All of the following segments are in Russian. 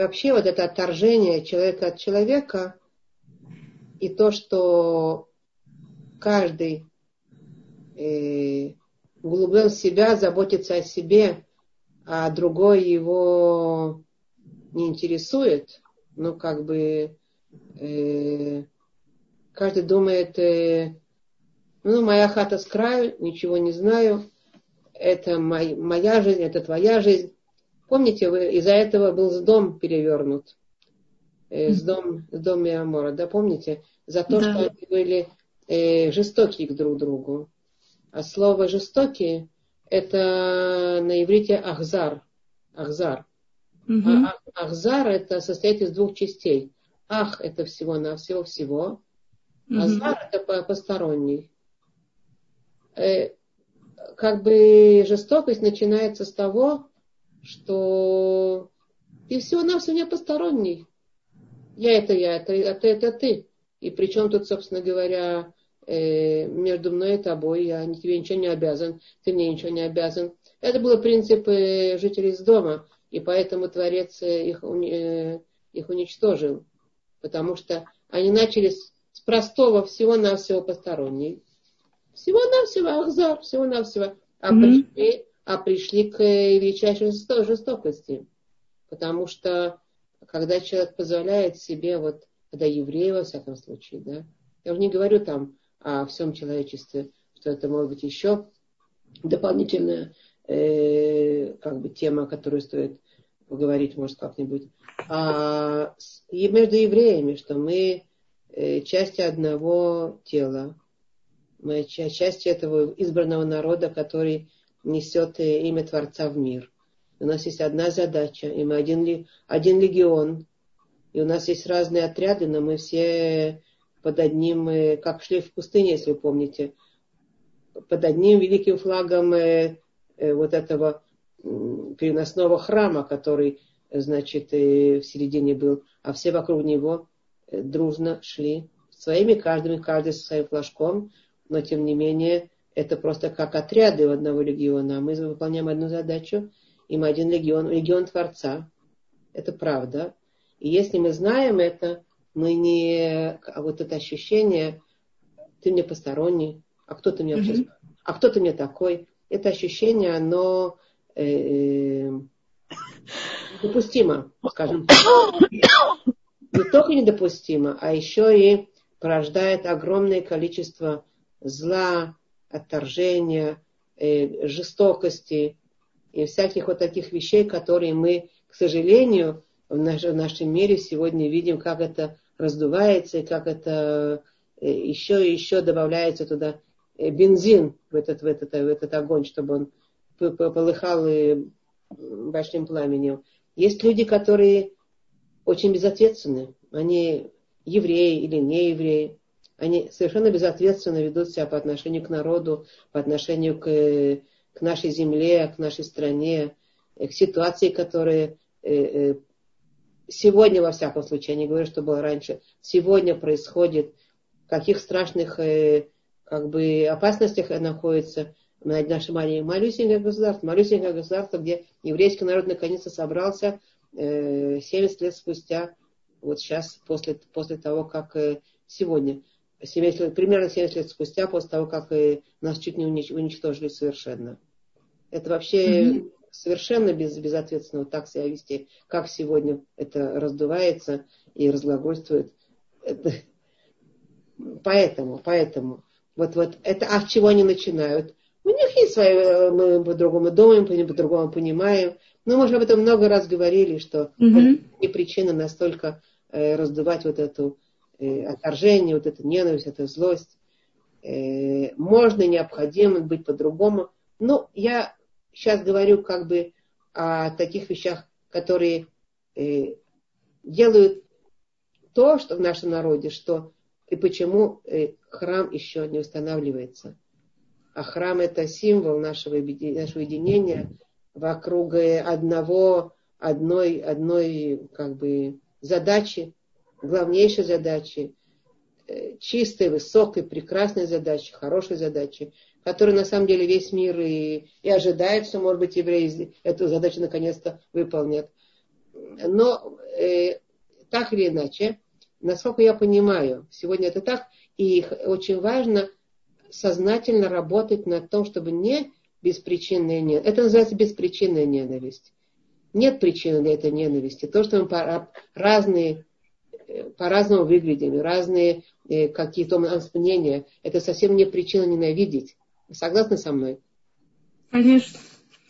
вообще вот это отторжение человека от человека и то, что каждый э, углублен в себя, заботится о себе, а другой его не интересует, ну, как бы э, каждый думает, э, ну, моя хата с краю, ничего не знаю, это моя жизнь, это твоя жизнь. Помните, из-за этого был с дом перевернут, э, с дом, с дом Миамора, да, помните? За то, да. что они были э, к друг другу. А слово жестокие это на иврите ахзар. Ахзар. Угу. А ахзар это состоит из двух частей. Ах это всего на всего всего. Угу. Азар это посторонний. Э, как бы жестокость начинается с того, что ты всего-навсего не посторонний. Я это я, это, это, это ты. И причем тут, собственно говоря, э, между мной и тобой, я тебе ничего не обязан, ты мне ничего не обязан. Это был принцип э, жителей из дома, и поэтому Творец э, их, э, их уничтожил. Потому что они начали с, с простого всего-навсего посторонней всего-навсего Ахзар, всего-навсего. А, mm-hmm. пришли, а пришли к величайшей жестокости. Потому что когда человек позволяет себе, вот, когда евреи, во всяком случае, да, я уже не говорю там о всем человечестве, что это может быть еще дополнительная э, как бы тема, которую стоит поговорить, может, как-нибудь. А и между евреями, что мы э, части одного тела, мы часть этого избранного народа, который несет э, имя Творца в мир. У нас есть одна задача, и мы один, один легион, и у нас есть разные отряды, но мы все под одним, э, как шли в пустыне, если вы помните, под одним великим флагом э, вот этого переносного храма, который, значит, в середине был, а все вокруг него дружно шли своими, каждым, каждый со своим флажком, но тем не менее это просто как отряды у одного легиона. Мы выполняем одну задачу, и мы один легион, легион Творца. Это правда. И если мы знаем это, мы не... А вот это ощущение, ты мне посторонний, а кто ты мне вообще... Mm-hmm. А кто ты мне такой? Это ощущение, оно э, э, допустимо, скажем так. Не только недопустимо, а еще и порождает огромное количество зла, отторжения, э, жестокости и всяких вот таких вещей, которые мы, к сожалению, в, наш, в нашем мире сегодня видим, как это раздувается и как это э, еще и еще добавляется туда э, бензин в этот, в этот, в этот огонь, чтобы он полыхал большим пламенем. Есть люди, которые очень безответственны. Они евреи или не евреи они совершенно безответственно ведут себя по отношению к народу, по отношению к, к нашей земле, к нашей стране, э, к ситуации, которые э, э, сегодня, во всяком случае, я не говорю, что было раньше, сегодня происходит, в каких страшных как бы, опасностях находится наше малюсенькое государство, малюсенькое государство, где еврейский народ наконец-то собрался 70 лет спустя, вот сейчас, после, после того, как сегодня. 70 лет, примерно 70 лет спустя, после того, как и нас чуть не уничтожили совершенно. Это вообще mm-hmm. совершенно без, безответственно вот так себя вести, как сегодня это раздувается и разглагольствует. Это... Поэтому, поэтому. Вот, вот это, а с чего они начинают? У них есть свои, э, мы по-другому думаем, по-другому понимаем. Но мы уже об этом много раз говорили, что mm-hmm. не причина настолько э, раздувать вот эту э, отторжение, вот эта ненависть, эта злость. Э, можно, необходимо быть по-другому. Но я сейчас говорю как бы о таких вещах, которые э, делают то, что в нашем народе, что и почему э, храм еще не устанавливается. А храм это символ нашего, нашего единения вокруг одного, одной, одной как бы задачи, главнейшей задачи, э, чистой, высокой, прекрасной задачи, хорошей задачи, которую на самом деле весь мир и, и ожидает, что, может быть, евреи эту задачу наконец-то выполнят. но э, так или иначе, насколько я понимаю, сегодня это так, и очень важно сознательно работать над том, чтобы не беспричинная ненависть. Это называется беспричинная ненависть. Нет причины для этой ненависти. То, что мы по, разные, по-разному выглядим, разные э, какие-то у нас мнения, это совсем не причина ненавидеть. Вы согласны со мной? Конечно.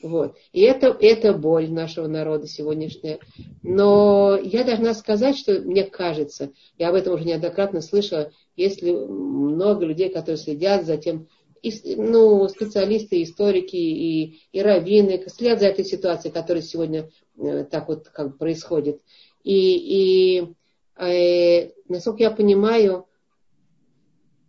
Вот. И это, это боль нашего народа сегодняшняя. Но я должна сказать, что мне кажется, я об этом уже неоднократно слышала, если много людей, которые следят за тем, и, ну, специалисты, историки и, и раввины следят за этой ситуацией, которая сегодня э, так вот как происходит. И, и э, насколько я понимаю,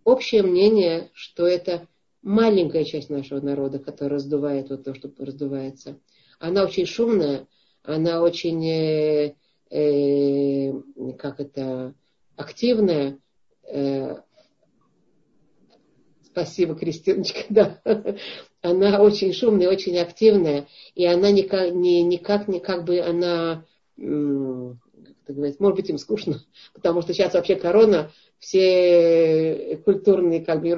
общее мнение, что это маленькая часть нашего народа, которая раздувает вот то, что раздувается. Она очень шумная, она очень, э, э, как это, активная. Э, спасибо, Кристиночка, да. Она очень шумная, очень активная, и она никак, не, никак, не, как бы она, как говорить, может быть, им скучно, потому что сейчас вообще корона, все культурные, как бы,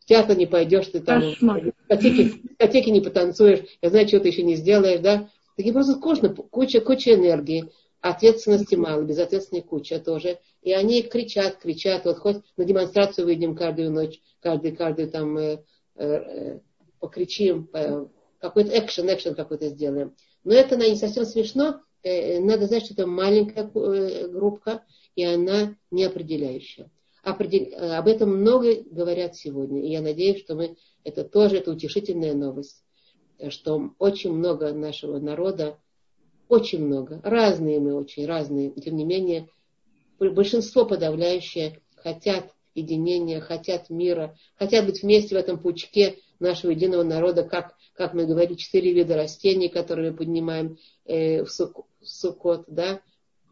в театр не пойдешь, ты там в дискотеке, не потанцуешь, я знаю, что ты еще не сделаешь, да. Таким просто скучно, куча, куча энергии, ответственности мало, безответственной куча тоже. И они кричат, кричат, вот хоть на демонстрацию выйдем каждую ночь, каждый, каждый там э, э, покричим, э, какой-то экшен, экшен какой-то сделаем. Но это не совсем смешно, э, надо знать, что это маленькая э, группа, и она неопределяющая. Определ... Об этом много говорят сегодня. И я надеюсь, что мы... это тоже это утешительная новость, что очень много нашего народа, очень много, разные мы очень, разные, тем не менее, большинство подавляющее хотят единения, хотят мира, хотят быть вместе в этом пучке нашего единого народа, как, как мы говорим, четыре вида растений, которые мы поднимаем э, в, сук, в Суккот, да,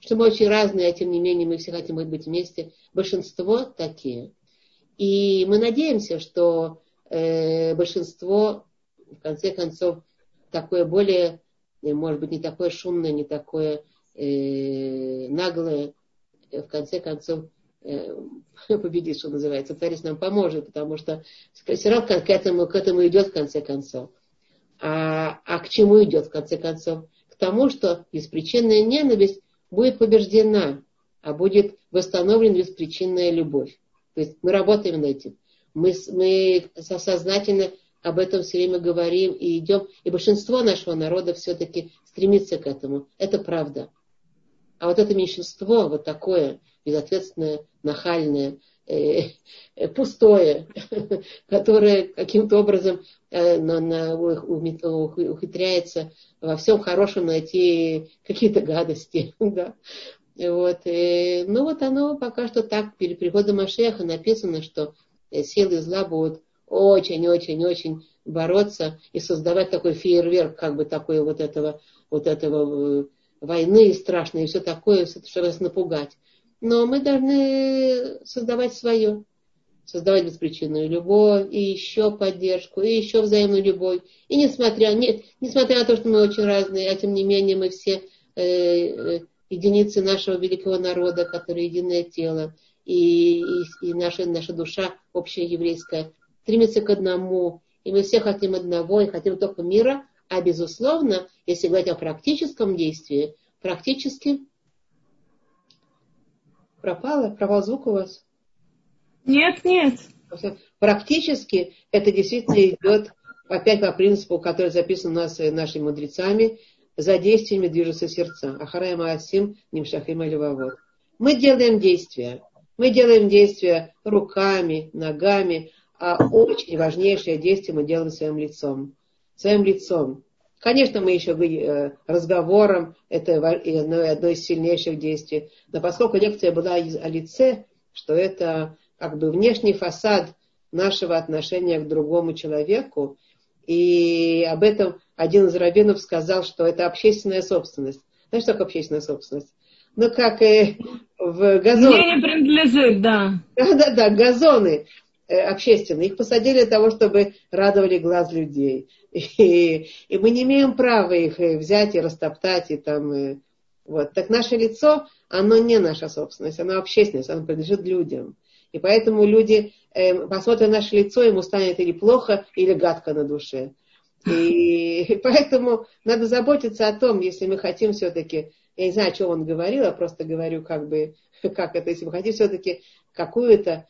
что мы очень разные, а тем не менее мы все хотим быть вместе. Большинство такие. И мы надеемся, что э, большинство, в конце концов, такое более, э, может быть, не такое шумное, не такое э, наглое, э, в конце концов, победит, что называется. Творец нам поможет, потому что все равно к этому, к этому идет в конце концов. А, а к чему идет в конце концов? К тому, что беспричинная ненависть будет побеждена, а будет восстановлена беспричинная любовь. То есть мы работаем над этим. Мы, мы сознательно об этом все время говорим и идем. И большинство нашего народа все-таки стремится к этому. Это правда. А вот это меньшинство, вот такое безответственное, нахальное, э, э, пустое, которое каким-то образом э, ухитряется во всем хорошем найти какие-то гадости. да. Вот, ну вот оно пока что так, перед приходом Машеха написано, что силы зла будут очень-очень-очень бороться и создавать такой фейерверк, как бы такой вот этого, вот этого войны страшной и все такое, чтобы нас напугать. Но мы должны создавать свое. Создавать беспричинную любовь, и еще поддержку, и еще взаимную любовь. И несмотря, не, несмотря на то, что мы очень разные, а тем не менее мы все э, э, единицы нашего великого народа, которые единое тело, и, и, и наша, наша душа общая еврейская стремится к одному, и мы все хотим одного, и хотим только мира, а безусловно, если говорить о практическом действии, практически пропало, пропал звук у вас? Нет, нет. Практически это действительно идет опять по принципу, который записан у нас э, нашими мудрецами, за действиями движутся сердца. Ахарая Маасим, Нимшахим Аливавод. Мы делаем действия. Мы делаем действия руками, ногами, а очень важнейшее действие мы делаем своим лицом. Своим лицом. Конечно, мы еще э, разговором, это одно, из сильнейших действий. Но поскольку лекция была о лице, что это как бы внешний фасад нашего отношения к другому человеку, и об этом один из раввинов сказал, что это общественная собственность. Знаешь, что такое общественная собственность? Ну, как и в газоне. Мне не принадлежит, да. Да-да-да, газоны общественные. Их посадили для того, чтобы радовали глаз людей. И, и мы не имеем права их э, взять и растоптать, и там, и, Вот. Так наше лицо, оно не наша собственность, оно общественность, оно принадлежит людям. И поэтому люди, э, посмотрят на наше лицо, ему станет или плохо, или гадко на душе. И поэтому надо заботиться о том, если мы хотим все-таки, я не знаю, о чем он говорил, я просто говорю, как бы, как это, если мы хотим все-таки какую-то,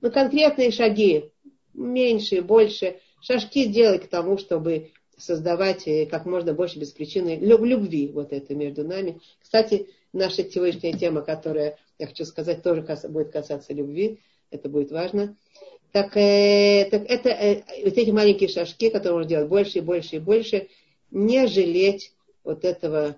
ну, конкретные шаги, меньше, больше, шажки делать к тому, чтобы создавать э, как можно больше без причины любви вот это между нами. Кстати, наша сегодняшняя тема, которая, я хочу сказать, тоже будет касаться любви, это будет важно. Так, э, так это э, вот эти маленькие шажки, которые можно делать больше и больше и больше, не жалеть вот этого,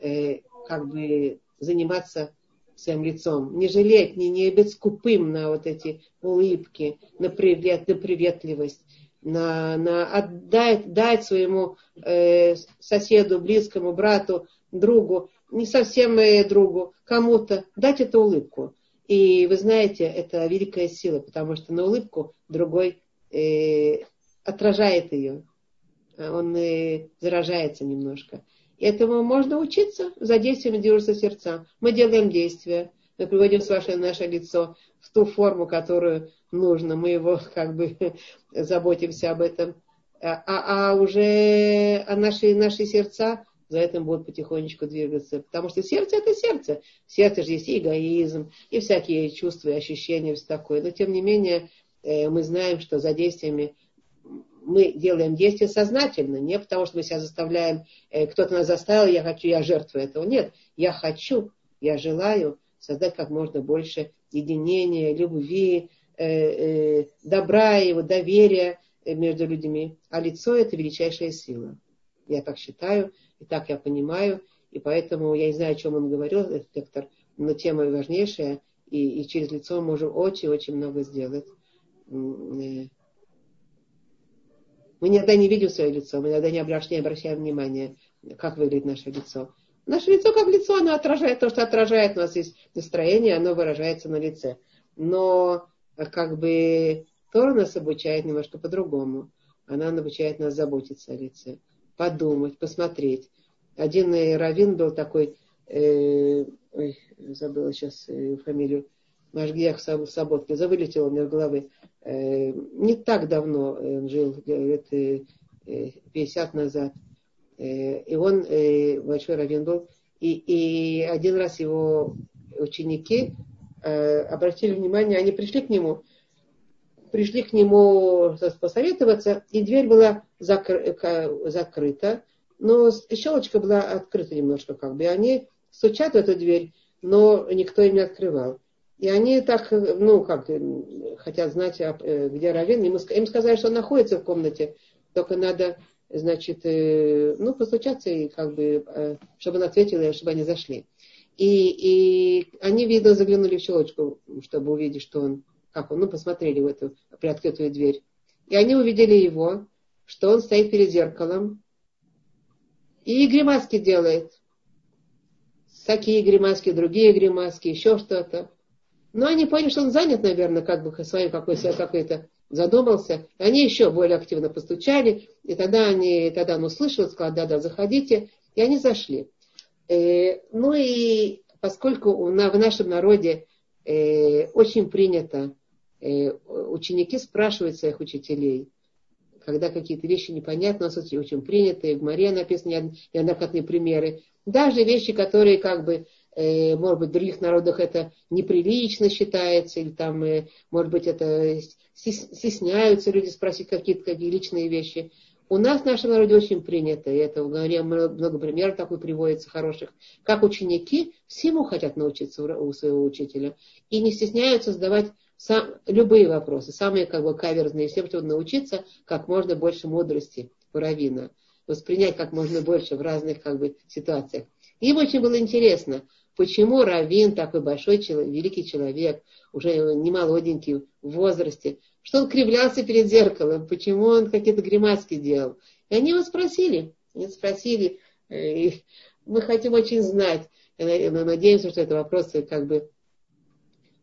э, как бы заниматься своим лицом, не жалеть, не, не быть скупым на вот эти улыбки, на, привет, на приветливость, на, на отдать дать своему э, соседу, близкому, брату, другу, не совсем э, другу, кому-то, дать эту улыбку. И вы знаете, это великая сила, потому что на улыбку другой э, отражает ее. Он э, заражается немножко. Этому можно учиться, за действиями держатся сердца. Мы делаем действия, мы приводим ваше, наше лицо в ту форму, которую нужно. Мы его как бы заботимся об этом. А, а, а уже а наши, наши сердца за этим будут потихонечку двигаться. Потому что сердце это сердце. В сердце же есть и эгоизм, и всякие чувства и ощущения, все такое. Но тем не менее, э, мы знаем, что за действиями мы делаем действия сознательно, не потому что мы себя заставляем, э, кто-то нас заставил, я хочу, я жертвую этого. Нет, я хочу, я желаю создать как можно больше единения, любви, э, добра его, доверия между людьми. А лицо это величайшая сила. Я так считаю. И так я понимаю, и поэтому я не знаю, о чем он говорил, этот лектор, но тема важнейшая, и, и через лицо мы можем очень-очень много сделать. Э, мы никогда не видим свое лицо, мы никогда не обращаем, не обращаем внимания, как выглядит наше лицо. Наше лицо как лицо, оно отражает то, что отражает. У нас есть настроение, оно выражается на лице. Но как бы Тора нас обучает немножко по-другому. Она обучает нас заботиться о лице подумать, посмотреть. Один э, раввин был такой, э, ой, забыла сейчас э, фамилию, Машгиях Саботки, завылетел у меня головы. Э, не так давно он жил, лет э, 50 назад. Э, и он э, большой раввин был. И, и один раз его ученики э, обратили внимание, они пришли к нему, пришли к нему посоветоваться, и дверь была закры- закрыта, но щелочка была открыта немножко, как бы, и они стучат в эту дверь, но никто им не открывал. И они так, ну, как, хотят знать, э, где Равин. Им сказали, что он находится в комнате, только надо, значит, э, ну, постучаться и как бы, э, чтобы он ответил, и чтобы они зашли. И, и они, видно, заглянули в щелочку, чтобы увидеть, что он как он, ну, посмотрели в эту приоткрытую дверь. И они увидели его, что он стоит перед зеркалом и гримаски делает. Такие гримаски, другие гримаски, еще что-то. Но они поняли, что он занят, наверное, как бы своим какой-то какой задумался. И они еще более активно постучали. И тогда, они, тогда он услышал, сказал, да-да, заходите. И они зашли. Э, ну и поскольку в нашем народе э, очень принято Э, ученики спрашивают своих учителей, когда какие-то вещи непонятны, у нас очень принятые, в Маре написаны неоднократные примеры, даже вещи, которые как бы, может быть, в других народах это неприлично считается, или там, э, может быть, это стесняются люди спросить какие-то какие личные вещи. У нас в нашем народе очень принято, и это в много примеров такой приводится хороших, как ученики всему хотят научиться у своего учителя и не стесняются задавать сам, любые вопросы, самые как бы каверзные, всем, чтобы научиться как можно больше мудрости у Равина, воспринять как можно больше в разных как бы ситуациях. Им очень было интересно, почему Равин, такой большой человек, великий человек, уже не молоденький в возрасте, что он кривлялся перед зеркалом, почему он какие-то гримаски делал. И они его спросили, они спросили, э, и мы хотим очень знать, надеемся, что это вопросы как бы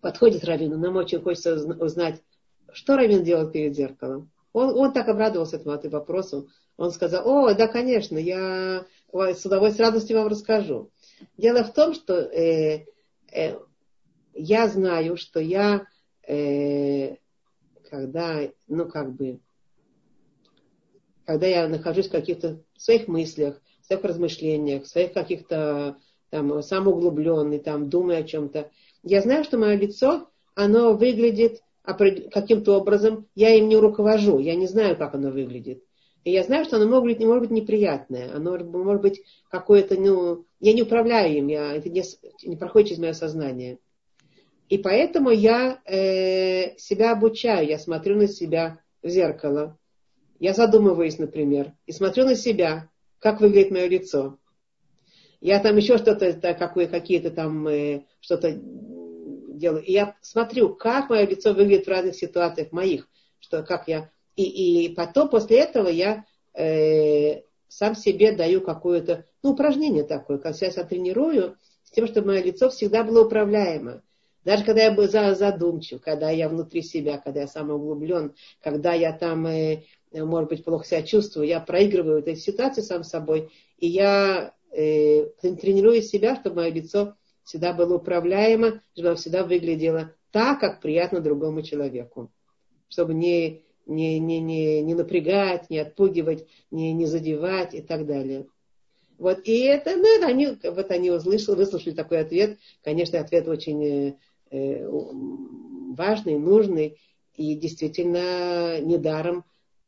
подходит Равину, нам очень хочется узнать, что Равин делал перед зеркалом. Он, он так обрадовался этому вопросу. Он сказал, о, да, конечно, я с удовольствием, с радостью вам расскажу. Дело в том, что э, э, я знаю, что я, э, когда, ну как бы, когда я нахожусь в каких-то своих мыслях, своих размышлениях, своих каких-то там самоуглубленный, там думаю о чем-то, я знаю, что мое лицо, оно выглядит каким-то образом, я им не руковожу, я не знаю, как оно выглядит. И я знаю, что оно может быть, может быть неприятное, оно может быть какое-то, ну, я не управляю им, я, это не, не проходит через мое сознание. И поэтому я э, себя обучаю, я смотрю на себя в зеркало, я задумываюсь, например, и смотрю на себя, как выглядит мое лицо. Я там еще что-то, какое, какие-то там э, что-то делаю. И я смотрю, как мое лицо выглядит в разных ситуациях моих, что, как я и, и потом, после этого я э, сам себе даю какое-то, ну, упражнение такое, как я себя тренирую, с тем, чтобы мое лицо всегда было управляемо. Даже когда я был задумчив, когда я внутри себя, когда я самоуглублен, когда я там, э, может быть, плохо себя чувствую, я проигрываю этой ситуации сам собой, и я э, тренирую себя, чтобы мое лицо всегда было управляемо, чтобы оно всегда выглядело так, как приятно другому человеку. Чтобы не не, не, не, не напрягать, не отпугивать, не, не задевать и так далее. Вот, и это, ну, это они, вот они услышали, выслушали такой ответ. Конечно, ответ очень э, э важный, нужный, и действительно недаром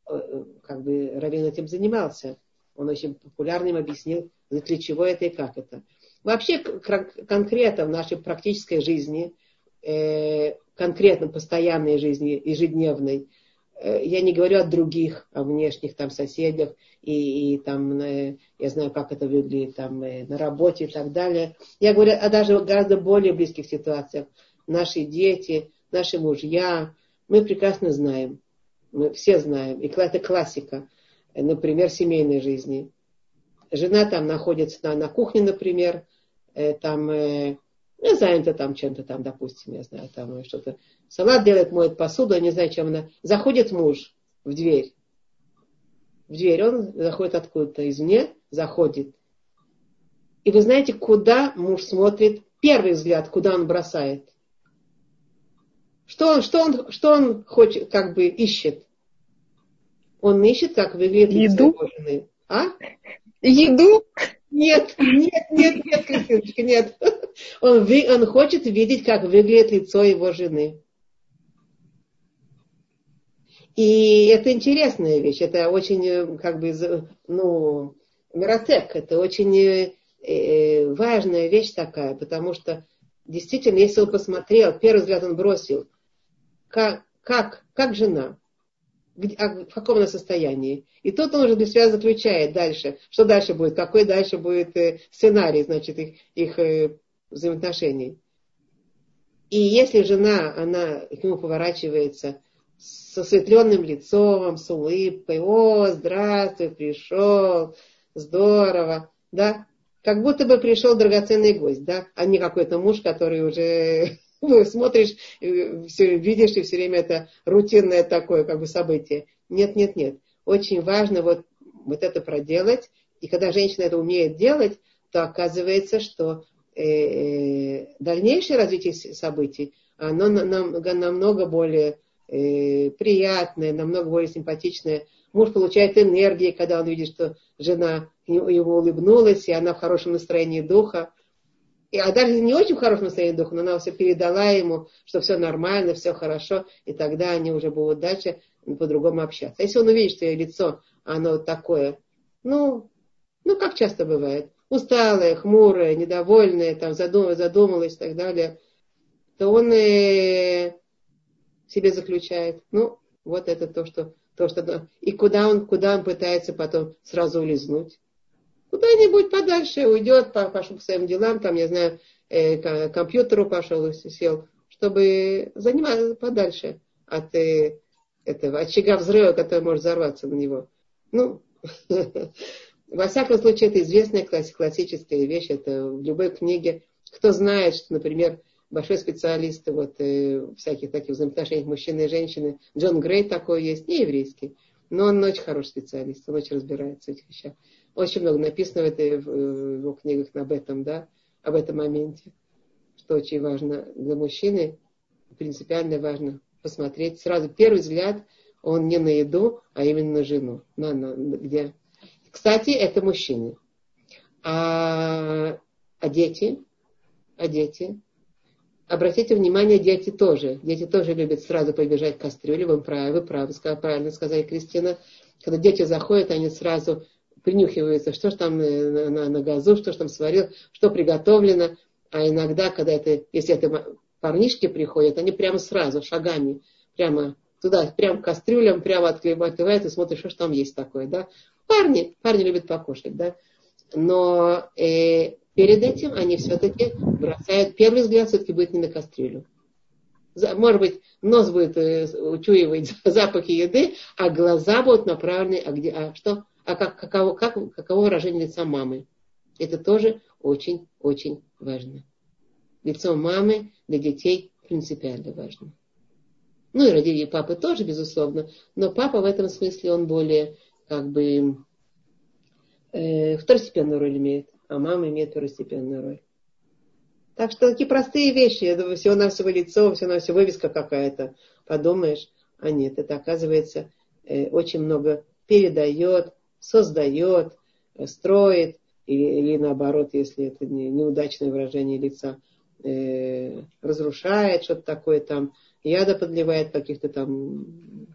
э, как бы Равин этим занимался. Он очень популярным объяснил, для чего это и как это. Вообще, конкретно в нашей практической жизни, э, конкретно постоянной жизни, ежедневной, я не говорю о других, о внешних там соседях и, и там, э, я знаю, как это выглядит там э, на работе и так далее. Я говорю о даже гораздо более близких ситуациях. Наши дети, наши мужья, мы прекрасно знаем, мы все знаем, и это классика, например, семейной жизни. Жена там находится на, на кухне, например, там ну, занята там чем-то там, допустим, я знаю, там что-то. Салат делает, моет посуду, я не знаю, чем она. Заходит муж в дверь. В дверь он заходит откуда-то извне, заходит. И вы знаете, куда муж смотрит? Первый взгляд, куда он бросает. Что он, что он, что он хочет, как бы ищет? Он ищет, как выглядит Еду? лицо его жены. А? Еду? Нет, нет, нет, нет, Кристиночка, нет. Он, он хочет видеть, как выглядит лицо его жены. И это интересная вещь, это очень, э, как бы, ну, миротек, это очень э, э, важная вещь такая, потому что действительно, если он посмотрел, первый взгляд он бросил, как, как, как жена, а в каком она состоянии. И тут он уже для себя заключает дальше, что дальше будет, какой дальше будет э, сценарий, значит, их, их э, взаимоотношений. И если жена, она к нему поворачивается с осветленным лицом, с улыбкой, о, здравствуй, пришел, здорово, да, как будто бы пришел драгоценный гость, да, а не какой-то муж, который уже ну, смотришь, все видишь, и все время это рутинное такое как бы событие. Нет, нет, нет. Очень важно вот, вот это проделать. И когда женщина это умеет делать, то оказывается, что дальнейшее развитие событий, оно намного, намного более э, приятное, намного более симпатичное. Муж получает энергии, когда он видит, что жена ему улыбнулась, и она в хорошем настроении духа. И, а даже не очень в хорошем настроении духа, но она все передала ему, что все нормально, все хорошо, и тогда они уже будут дальше по-другому общаться. Если он увидит, что ее лицо, оно такое, ну, ну, как часто бывает, усталое, хмурое, недовольное, там, задум, задумалось и так далее, то он и себе заключает, ну, вот это то, что, то, что, и куда он, куда он пытается потом сразу улизнуть куда-нибудь подальше уйдет, пошел по своим делам, там, я знаю, э, к компьютеру пошел и сел, чтобы заниматься подальше от э, этого очага взрыва, который может взорваться на него. Ну, во всяком случае, это известная классическая вещь, это в любой книге. Кто знает, что, например, большой специалист вот, э, всяких таких взаимоотношений мужчины и женщины, Джон Грей такой есть, не еврейский, но он очень хороший специалист, он очень разбирается в этих вещах. Очень много написано в, этой, в его книгах об этом, да. об этом моменте, что очень важно для мужчины, принципиально важно посмотреть сразу. Первый взгляд, он не на еду, а именно на жену. На, на, где. Кстати, это мужчины. А, а дети? А дети? Обратите внимание, дети тоже. Дети тоже любят сразу побежать к кастрюле. Вы правы, вы правы, правильно сказали Кристина. Когда дети заходят, они сразу принюхиваются, что же там э, на, на, на газу, что же там сварил, что приготовлено. А иногда, когда это, если это парнишки приходят, они прямо сразу, шагами, прямо туда, прямо к кастрюлям, прямо открывают и смотрят, что же там есть такое, да. Парни, парни любят покушать, да. Но э, перед этим они все-таки бросают, первый взгляд все-таки будет не на кастрюлю. Может быть, нос будет э, учуивать запахи еды, а глаза будут направлены, а где, а что, а как, каково, как, каково выражение лица мамы. Это тоже очень-очень важно. Лицо мамы для детей принципиально важно. Ну и родители папы тоже, безусловно, но папа в этом смысле, он более как бы э, второстепенную роль имеет а мама имеет второстепенную роль. Так что такие простые вещи, я думаю, всего на всего лицо, всего на все вывеска какая-то, подумаешь, а нет, это оказывается э, очень много передает, создает, э, строит, или, или наоборот, если это не, неудачное выражение лица, э, разрушает что-то такое там, яда подливает каких-то там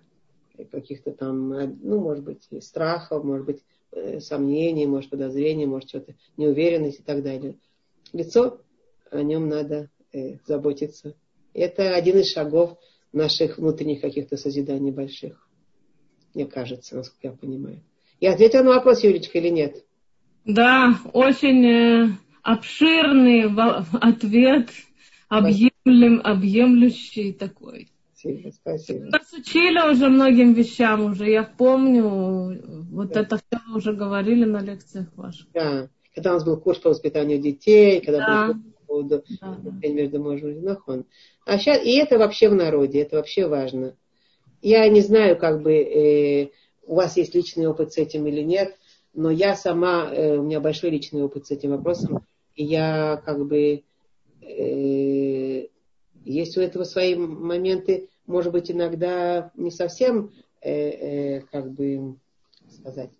каких-то там, ну, может быть, страхов, может быть, Э, сомнений, может, подозрений, может, что-то неуверенность и так далее. Лицо, о нем надо э, заботиться. Это один из шагов наших внутренних каких-то созиданий больших. Мне кажется, насколько я понимаю. Я ответила на вопрос, Юлечка, или нет? Да, очень э, обширный ответ, объемлем, объемлющий такой. Спасибо, спасибо. Нас учили уже многим вещам уже, я помню, вот да. это все мы уже говорили на лекциях ваших. Да, когда у нас был курс по воспитанию детей, когда да. был по поводу да, между мужем и женой. А сейчас, и это вообще в народе, это вообще важно. Я не знаю, как бы э, у вас есть личный опыт с этим или нет, но я сама, э, у меня большой личный опыт с этим вопросом, и я как бы э, есть у этого свои моменты, может быть, иногда не совсем, э, э, как бы сказать,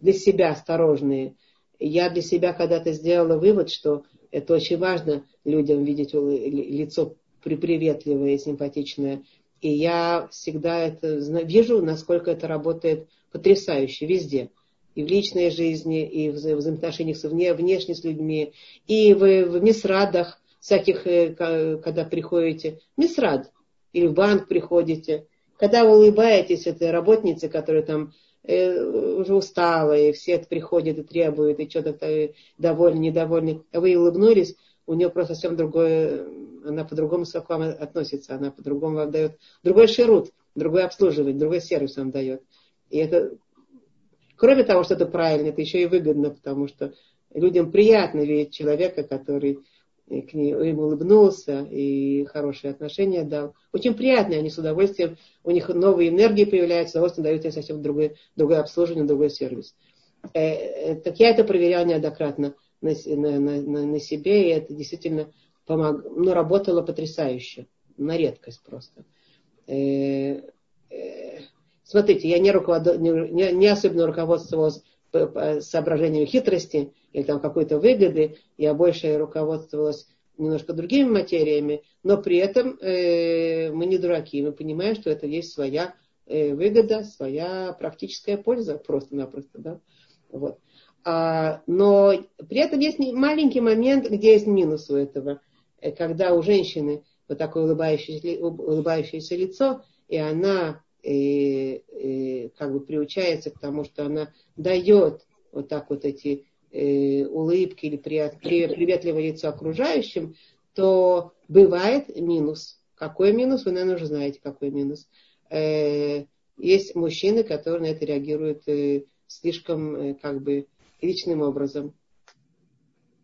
для себя осторожные. Я для себя когда-то сделала вывод, что это очень важно людям видеть лицо приветливое и симпатичное. И я всегда это вижу, насколько это работает потрясающе везде. И в личной жизни, и в взаимоотношениях с вне, внешне с людьми, и в, в мисрадах всяких, э, когда приходите. Мисрад или в банк приходите, когда вы улыбаетесь этой работнице, которая там э, уже устала, и все это приходят и требуют, и что-то довольны, недовольны, а вы улыбнулись, у нее просто совсем другое, она по-другому к вам относится, она по-другому вам дает другой ширут, другое обслуживание, другой сервис вам дает. И это, кроме того, что это правильно, это еще и выгодно, потому что людям приятно видеть человека, который к ней, им улыбнулся и хорошие отношения дал. Очень приятно, они с удовольствием, у них новые энергии появляются, с удовольствием дают им совсем другое, другое обслуживание, другой сервис. Э, э, так я это проверял неоднократно на, на, на, на себе, и это действительно помог, ну, работало потрясающе, на редкость просто. Э, э, смотрите, я не, руковод... не, не особенно руководствовалась соображениями хитрости или там какой-то выгоды, я больше руководствовалась немножко другими материями, но при этом э, мы не дураки, мы понимаем, что это есть своя э, выгода, своя практическая польза просто-напросто. Да? Вот. А, но при этом есть маленький момент, где есть минус у этого, э, когда у женщины вот такое улыбающееся, улыбающееся лицо, и она э, э, как бы приучается к тому, что она дает вот так вот эти э, улыбки или прият, при, приветливое лицо окружающим, то бывает минус. Какой минус? Вы, наверное, уже знаете, какой минус. Э, есть мужчины, которые на это реагируют э, слишком как бы личным образом.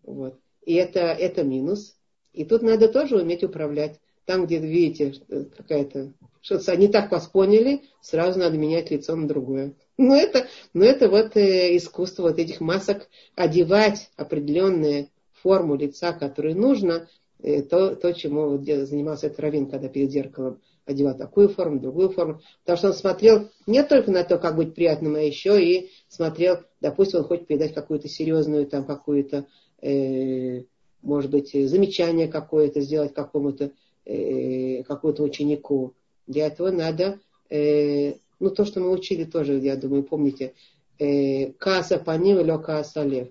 Вот. И это, это минус. И тут надо тоже уметь управлять. Там, где видите какая-то что-то не так вас поняли, сразу надо менять лицо на другое. Но это, но это вот э, искусство вот этих масок одевать определенные форму лица, которую нужно, э, то, то чему занимался этот раввин, когда перед зеркалом одевал такую форму, другую форму. Потому что он смотрел не только на то, как быть приятным, а еще и смотрел, допустим, он хочет передать какую-то серьезную, там, какую-то, э, может быть, замечание какое-то сделать какому-то, э, какому-то ученику. Для этого надо, э, ну, то, что мы учили тоже, я думаю, помните, э, каса паним или каса лев.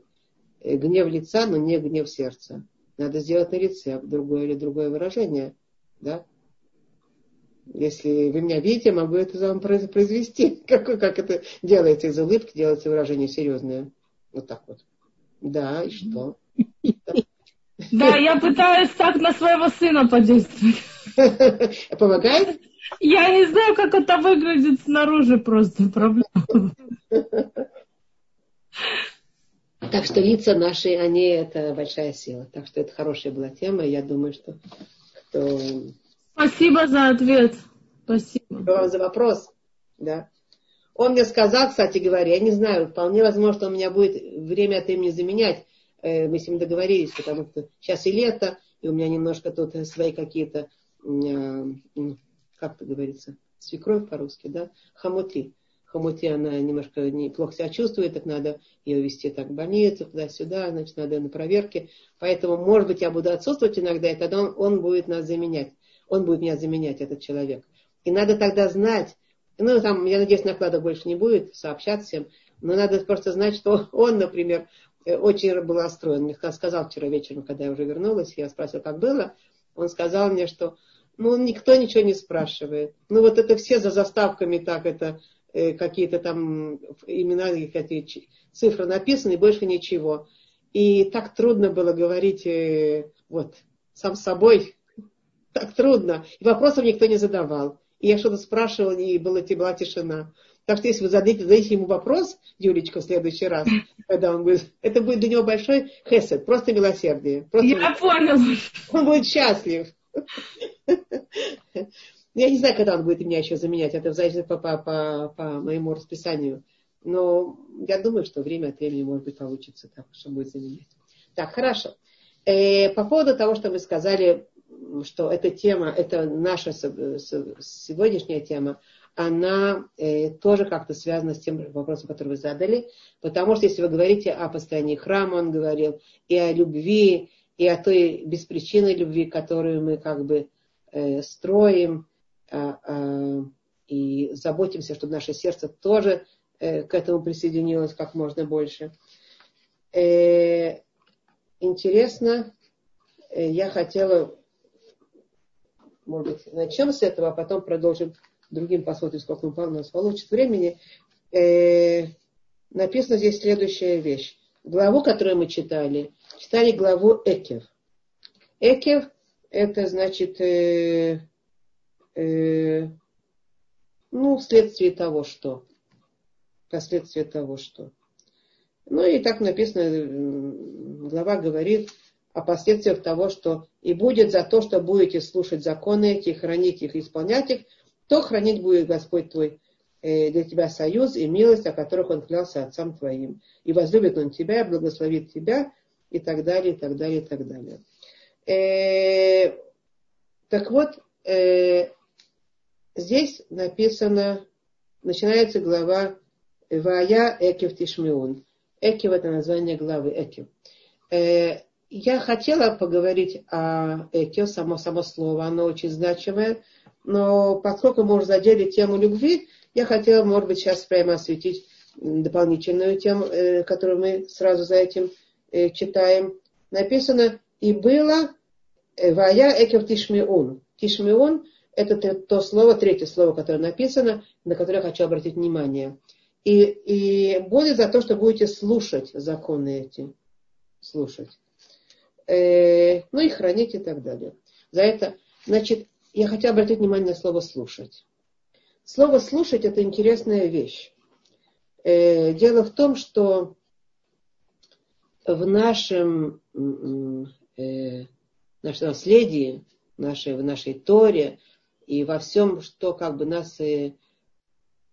Э, гнев лица, но не гнев сердца. Надо сделать на лице другое или другое выражение. Да? Если вы меня видите, могу это вам произвести. Как, как это делается из улыбки, делается выражение серьезное. Вот так вот. Да, и что? Да, я пытаюсь так на своего сына подействовать. Помогает? Я не знаю, как это выглядит снаружи, просто проблема. Так что лица наши, они это большая сила. Так что это хорошая была тема. Я думаю, что кто... Спасибо за ответ. Спасибо. Вам за вопрос. Да. Он мне сказал, кстати говоря, я не знаю, вполне возможно, у меня будет время от имени заменять. Э, мы с ним договорились, потому что сейчас и лето, и у меня немножко тут свои какие-то, как это говорится, свекровь по-русски, да, хомути хомути она немножко неплохо себя чувствует, так надо ее вести так в больницу, туда-сюда, значит, надо на проверке. Поэтому, может быть, я буду отсутствовать иногда, и тогда он, он будет нас заменять. Он будет меня заменять, этот человек. И надо тогда знать, ну, там, я надеюсь, накладок больше не будет, сообщать всем, но надо просто знать, что он, например, э, очень был расстроен. Мне сказал вчера вечером, когда я уже вернулась, я спросила, как было, он сказал мне, что ну, никто ничего не спрашивает. Ну, вот это все за заставками так это Э, какие-то там имена, какие цифры написаны, и больше ничего. И так трудно было говорить э, вот сам собой, так трудно. И вопросов никто не задавал. И я что-то спрашивала, и была, была тишина. Так что если вы зададите, зададите ему вопрос, Юлечка, в следующий раз, когда он будет, это будет для него большой хесед, просто милосердие. Просто я милосердие. понял. Он будет счастлив. Я не знаю, когда он будет меня еще заменять, это зависит по, по, по, по моему расписанию. Но я думаю, что время от времени, может быть, получится так, что будет заменять. Так, хорошо. Э, по поводу того, что вы сказали, что эта тема, это наша сегодняшняя тема, она э, тоже как-то связана с тем вопросом, который вы задали. Потому что если вы говорите о постоянии храма, он говорил, и о любви, и о той беспричинной любви, которую мы как бы э, строим, а, а, и заботимся, чтобы наше сердце тоже э, к этому присоединилось как можно больше. Э, интересно, э, я хотела, может быть, начнем с этого, а потом продолжим другим, посмотрим, сколько у нас получится времени. Написано здесь следующая вещь. Главу, которую мы читали, читали главу Экев. Экев – это значит э, ну, вследствие того, что. Последствия того, что. Ну и так написано, глава говорит о последствиях того, что и будет за то, что будете слушать законы эти, хранить их, исполнять их, то хранить будет Господь твой э, для тебя союз и милость, о которых Он клялся отцам твоим. И возлюбит Он тебя, благословит тебя, и так далее, и так далее, и так далее. Э, так вот, э, Здесь написано, начинается глава Вая Экев Тишмиун. Экев это название главы Экев. Э, я хотела поговорить о Экев, само, само слово, оно очень значимое, но поскольку мы уже задели тему любви, я хотела, может быть, сейчас прямо осветить дополнительную тему, э, которую мы сразу за этим э, читаем. Написано, и было Вая Экев Тишмиун. Тишмиун это то слово, третье слово, которое написано, на которое я хочу обратить внимание. И, и будет за то, что будете слушать законы эти. Слушать. Э, ну и хранить и так далее. За это, значит, я хочу обратить внимание на слово слушать. Слово слушать это интересная вещь. Э, дело в том, что в нашем э, нашем наследии, нашей, в нашей Торе, и во всем, что как бы нас и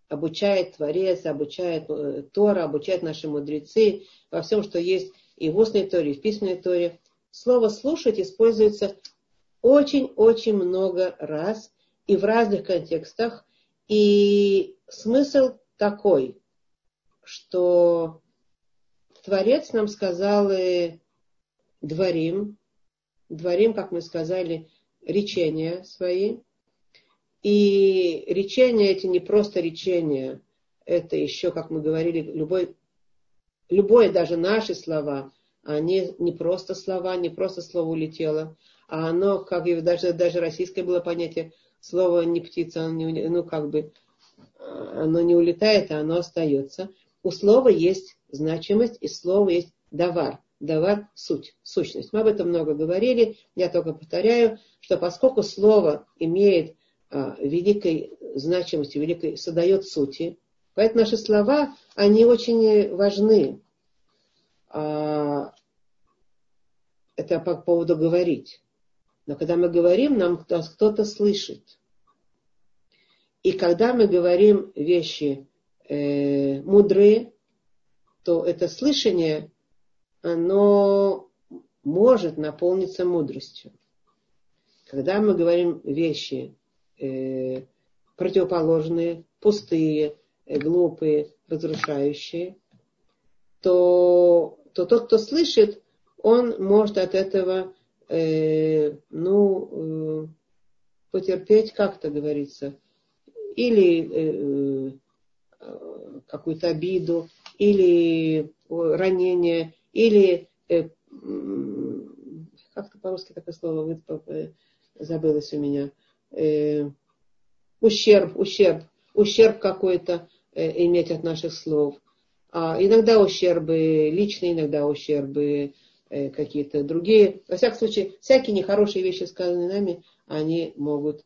обучает Творец, обучает э, Тора, обучает наши мудрецы, во всем, что есть и в устной Торе, и в письменной Торе, слово слушать используется очень-очень много раз и в разных контекстах. И смысл такой, что Творец нам сказал и дворим, дворим, как мы сказали, речения свои. И речения эти не просто речения, это еще, как мы говорили, любой, любое даже наши слова, они не просто слова, не просто слово улетело, а оно, как и даже, даже российское было понятие, слово не птица, оно не, ну как бы, оно не улетает, а оно остается. У слова есть значимость, и слово есть давар. Давар – суть, сущность. Мы об этом много говорили, я только повторяю, что поскольку слово имеет а, великой значимости, великой, создает сути, поэтому наши слова, они очень важны. А, это по поводу говорить. Но когда мы говорим, нам кто-то слышит. И когда мы говорим вещи э, мудрые, то это слышание, оно может наполниться мудростью. Когда мы говорим вещи э, противоположные, пустые, э, глупые, разрушающие, то, то тот, кто слышит, он может от этого э, ну, э, потерпеть, как это говорится, или э, э, какую-то обиду, или ранение, или э, как-то по-русски такое слово э, забылось у меня, э, ущерб, ущерб, ущерб какой-то э, иметь от наших слов. А иногда ущербы личные, иногда ущербы Э, какие-то другие. Во всяком случае, всякие нехорошие вещи, сказанные нами, они могут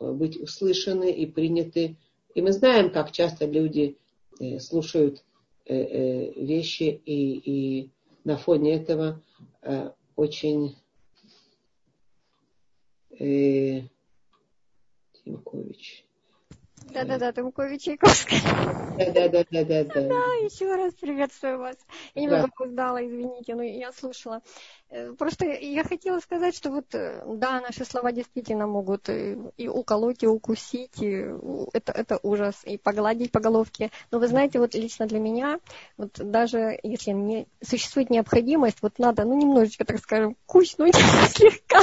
э, быть услышаны и приняты. И мы знаем, как часто люди э, слушают вещи, и, и на фоне этого очень Тимкович. Да-да-да, Тымкович Чайковская. Да-да-да-да-да. Да, еще раз приветствую вас. Я немного опоздала, извините, но я слушала. Э, просто я хотела сказать, что вот, э, да, наши слова действительно могут и, и уколоть, и укусить, и это, это ужас, и погладить по головке. Но вы знаете, вот лично для меня, вот даже если не существует необходимость, вот надо, ну, немножечко, так скажем, куснуть слегка,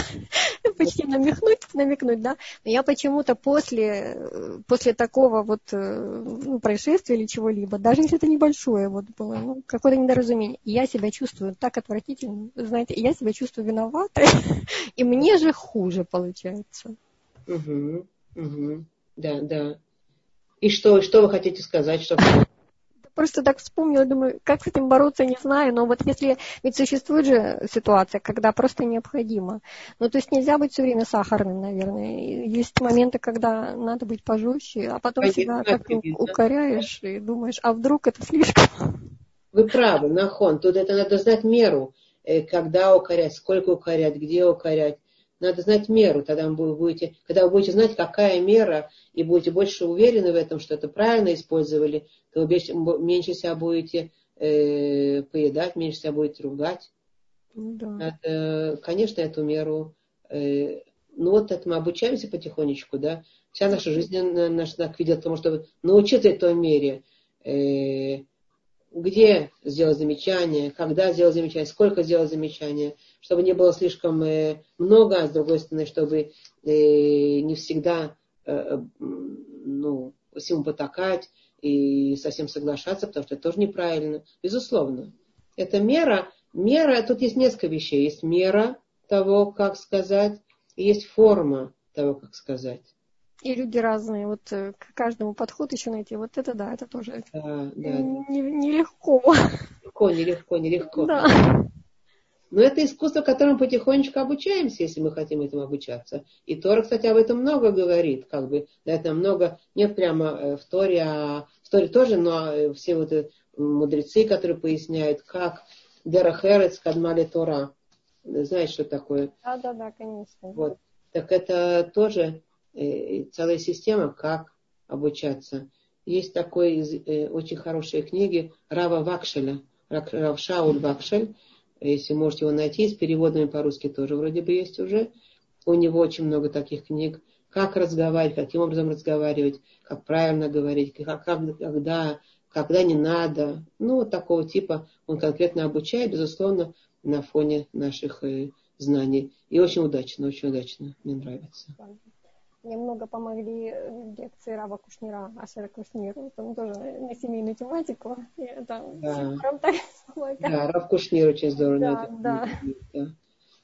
почти намекнуть, намекнуть, да. Но я почему-то после, после такого вот ну, происшествия или чего-либо, даже если это небольшое вот было, ну, какое-то недоразумение, я себя чувствую так отвратительно, знаете, я себя чувствую виноватой, и мне же хуже получается. Угу, угу. Да, да. И что, что вы хотите сказать? Что... Просто так вспомнила, думаю, как с этим бороться, не знаю, но вот если, ведь существует же ситуация, когда просто необходимо. Ну, то есть нельзя быть все время сахарным, наверное. Есть моменты, когда надо быть пожестче, а потом Конечно, себя так укоряешь и думаешь, а вдруг это слишком? Вы правы, Нахон, тут это надо знать меру. Э, когда укорять, сколько укорять, где укорять. Надо знать меру, тогда вы будете, когда вы будете знать, какая мера, и будете больше уверены в этом, что это правильно использовали, то вы меньше себя будете э, поедать, меньше себя будете ругать. Ну да. Надо, конечно, эту меру, э, ну вот это мы обучаемся потихонечку, да. Вся наша жизнь наша ведет к тому, чтобы научиться этой мере. Э, где сделать замечание, когда сделать замечание, сколько сделать замечание, чтобы не было слишком э, много, а с другой стороны, чтобы э, не всегда э, ну, всему потакать и совсем соглашаться, потому что это тоже неправильно. Безусловно. Это мера, мера, тут есть несколько вещей. Есть мера того, как сказать, и есть форма того, как сказать. И люди разные, вот к каждому подход еще найти. Вот это да, это тоже да, да. нелегко. Легко, нелегко, нелегко. Да. Но это искусство, которому потихонечку обучаемся, если мы хотим этому обучаться. И Тора, кстати, об этом много говорит, как бы, да, это много, нет прямо э, в Торе, а в Торе тоже, но э, все вот мудрецы, которые поясняют, как Дерахерец Кадмали Тора. Знаешь, что такое? Да, да, да, конечно. Вот. Так это тоже Э, целая система, как обучаться. Есть такой из э, очень хорошей книги Рава Вакшеля, Рав Шауль Вакшель, если можете его найти, с переводами по-русски тоже вроде бы есть уже. У него очень много таких книг. Как разговаривать, каким образом разговаривать, как правильно говорить, как, когда, когда не надо. Ну, вот такого типа он конкретно обучает, безусловно, на фоне наших э, знаний. И очень удачно, очень удачно. Мне нравится. Мне много помогли э, лекции Рава Кушнира, Ашера Кушнир. Он тоже на семейную тематику. И это да. так Да, Рав Кушнир очень здорово. Да, да. да.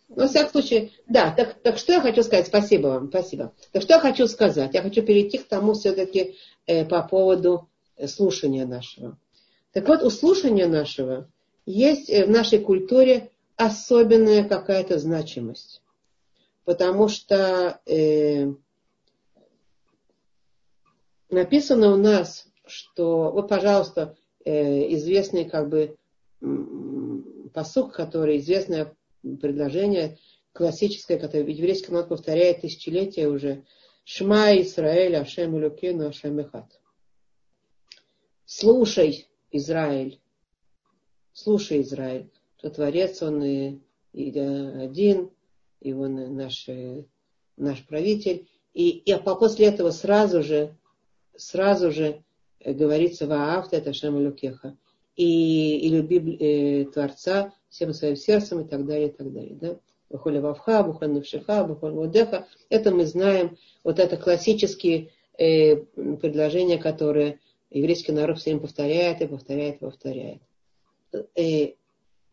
Ну, во всяком случае, да, так, так что я хочу сказать, спасибо вам, спасибо. Так что я хочу сказать? Я хочу перейти к тому все-таки э, по поводу э, слушания нашего. Так вот, у слушания нашего есть э, в нашей культуре особенная какая-то значимость. Потому что э, написано у нас, что, вот, пожалуйста, э, известный как бы посук, который, известное предложение классическое, которое еврейский народ повторяет тысячелетия уже. Шма Исраэль, Ашем Илюкину, Ашем Эхат. Слушай, Израиль, слушай, Израиль, что Творец, Он и, и один, и Он наш, наш правитель. И, и а после этого сразу же сразу же э, говорится «Ваавта это Шем Люкеха» и, и люби э, Творца всем своим сердцем и так далее, и так далее. Да? Бухоля Вавха, Бухоля Навшиха, Бухоля Водеха. Это мы знаем, вот это классические э, предложения, которые еврейский народ все время повторяет и повторяет и повторяет. Э,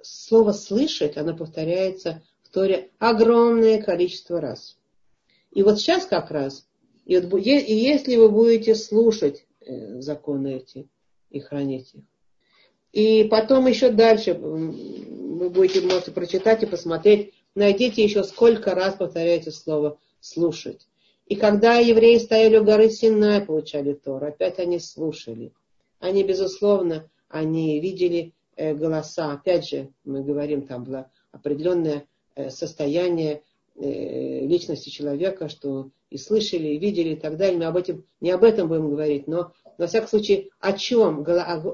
слово «слышать», оно повторяется в Торе огромное количество раз. И вот сейчас как раз и, вот, и если вы будете слушать э, законы эти и хранить их, и потом еще дальше вы будете, можете прочитать и посмотреть, найдите еще сколько раз повторяете слово «слушать». И когда евреи стояли у горы Синай, получали Тор, опять они слушали. Они, безусловно, они видели э, голоса. Опять же, мы говорим, там было определенное э, состояние личности человека, что и слышали, и видели, и так далее. Мы об этом, не об этом будем говорить, но, во всяком случае, о чем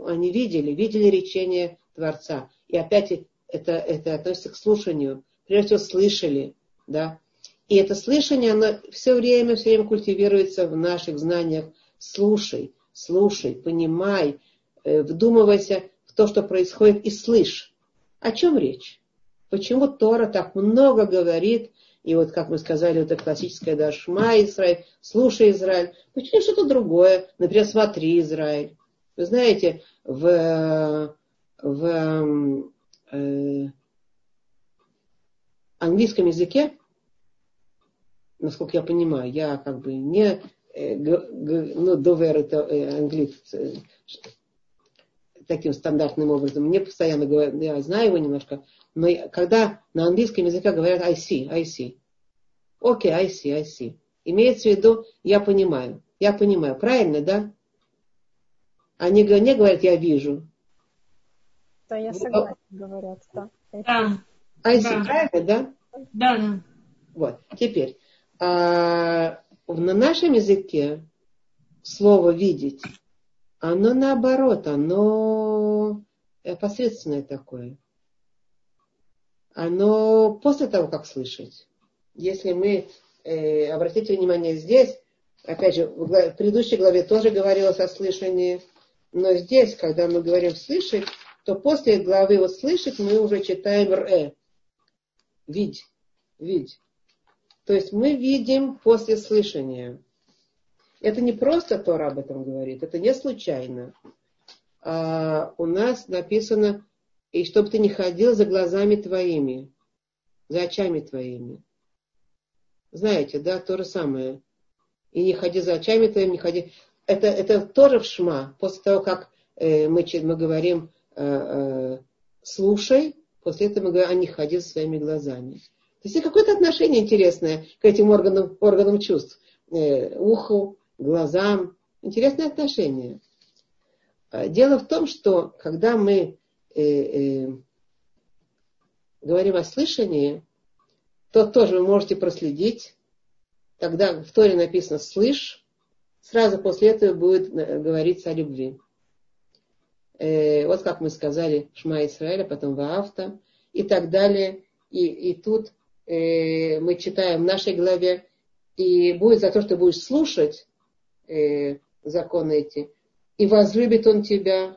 они видели? Видели речение Творца. И опять это, это относится к слушанию. Прежде всего, слышали, да. И это слышание, оно все время, все время культивируется в наших знаниях. Слушай, слушай, понимай, э, вдумывайся в то, что происходит, и слышь. О чем речь? Почему Тора так много говорит и вот, как мы сказали, вот это классическое да, Шма Израиль, слушай Израиль. Почему что-то другое? Например, смотри Израиль. Вы знаете, в, в э, английском языке, насколько я понимаю, я как бы не э, ну, довер это э, английский таким стандартным образом. Мне постоянно говорят, я знаю его немножко, но когда на английском языке говорят I see, I see. Окей, okay, I see, I see. Имеется в виду, я понимаю. Я понимаю. Правильно, да? Они не говорят, я вижу. Да, я согласна, говорят, да. Да. I see, да. правильно, да? Да. Вот, теперь. А, на нашем языке слово видеть, оно наоборот, оно посредственное такое оно после того, как слышать. Если мы, э, обратите внимание, здесь, опять же, в предыдущей главе тоже говорилось о слышании, но здесь, когда мы говорим слышать, то после главы вот слышать мы уже читаем р, видь, видь. То есть мы видим после слышания. Это не просто Тора об этом говорит, это не случайно. А у нас написано и чтобы ты не ходил за глазами твоими, за очами твоими. Знаете, да, то же самое. И не ходи за очами твоими, не ходи. Это, это тоже в шма. После того, как э, мы, мы говорим э, э, слушай, после этого мы говорим, а не ходи за своими глазами. То есть какое-то отношение интересное к этим органам, органам чувств. Э, уху, глазам. Интересное отношение. Э, дело в том, что когда мы э, э, говорим о слышании, то тоже вы можете проследить. Когда в Торе написано «слышь», сразу после этого будет э, говориться о любви. Э, вот как мы сказали Шма Исраэля, потом Ваавта. и так далее. И, и тут э, мы читаем в нашей главе, и будет за то, что будешь слушать э, законы эти, и возлюбит он тебя,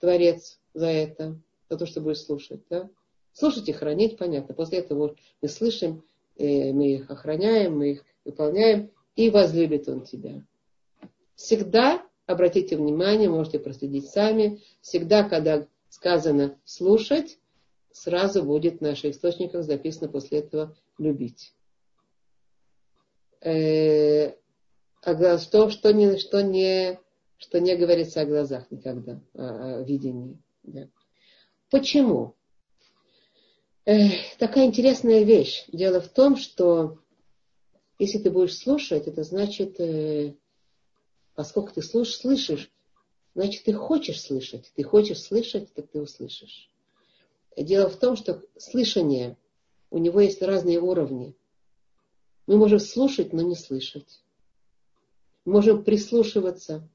Творец, за это, за то, что будешь слушать. Да? Слушать и хранить, понятно. После этого мы слышим, э, мы их охраняем, мы их выполняем, и возлюбит он тебя. Всегда, обратите внимание, можете проследить сами, всегда, когда сказано слушать, сразу будет в наших источниках записано после этого любить. Э, а что, что, не, что, не, что не говорится о глазах никогда, о, о видении. Да. Почему? Э, такая интересная вещь. Дело в том, что если ты будешь слушать, это значит, э, поскольку ты слуш, слышишь, значит, ты хочешь слышать. Ты хочешь слышать, так ты услышишь. Дело в том, что слышание, у него есть разные уровни. Мы можем слушать, но не слышать. Можем прислушиваться,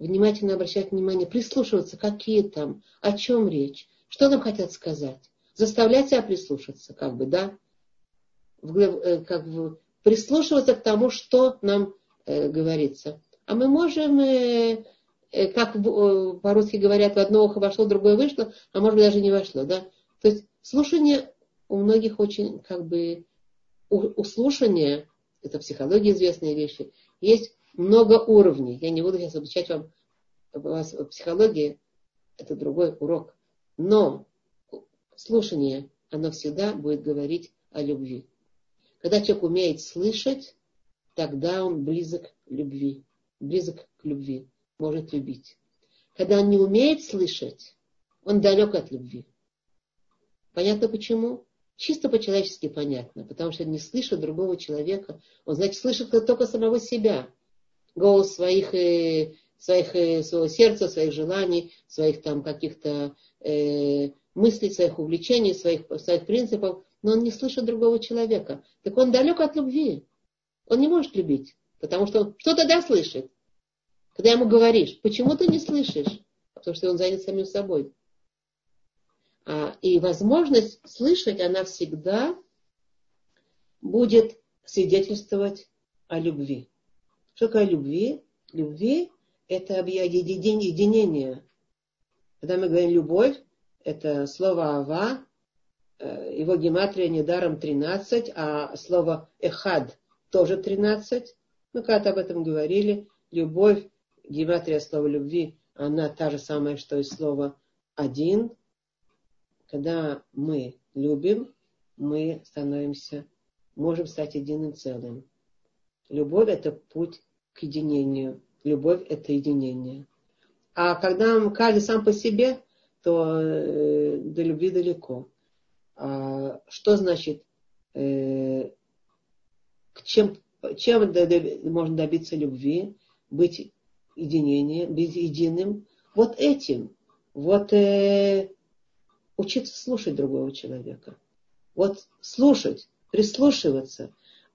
внимательно обращать внимание, прислушиваться, какие там, о чем речь, что нам хотят сказать. Заставлять себя прислушаться, как бы, да, в, э, как бы прислушиваться к тому, что нам э, говорится. А мы можем э, Э, как э, по-русски говорят, в одно ухо вошло, другое вышло, а может быть даже не вошло, да. То есть слушание у многих очень как бы у, у слушания, это психология известные вещи, есть много уровней. Я не буду сейчас обучать вам вас психологии, это другой урок. Но слушание, оно всегда будет говорить о любви. Когда человек умеет слышать, тогда он близок к любви. Близок к любви может любить. Когда он не умеет слышать, он далек от любви. Понятно почему? Чисто по-человечески понятно, потому что не слышит другого человека, он, значит, слышит только самого себя, голос своих, э, своих, э, своего сердца, своих желаний, своих там каких-то э, мыслей, своих увлечений, своих, своих принципов, но он не слышит другого человека. Так он далек от любви. Он не может любить, потому что он что тогда слышит? Когда ему говоришь, почему ты не слышишь? Потому что он занят самим собой. А, и возможность слышать, она всегда будет свидетельствовать о любви. Что такое любви? Любви – это единение. Когда мы говорим «любовь», это слово «ава», э, его гематрия недаром 13, а слово «эхад» тоже 13. Мы когда-то об этом говорили. Любовь гематрия слова любви, она та же самая, что и слово один. Когда мы любим, мы становимся, можем стать единым целым. Любовь – это путь единению. Любовь – это единение. А когда каждый сам по себе, то э, до любви далеко. А что значит, э, чем, чем можно добиться любви? Быть единение, быть единым, вот этим, вот э, учиться слушать другого человека. Вот слушать, прислушиваться.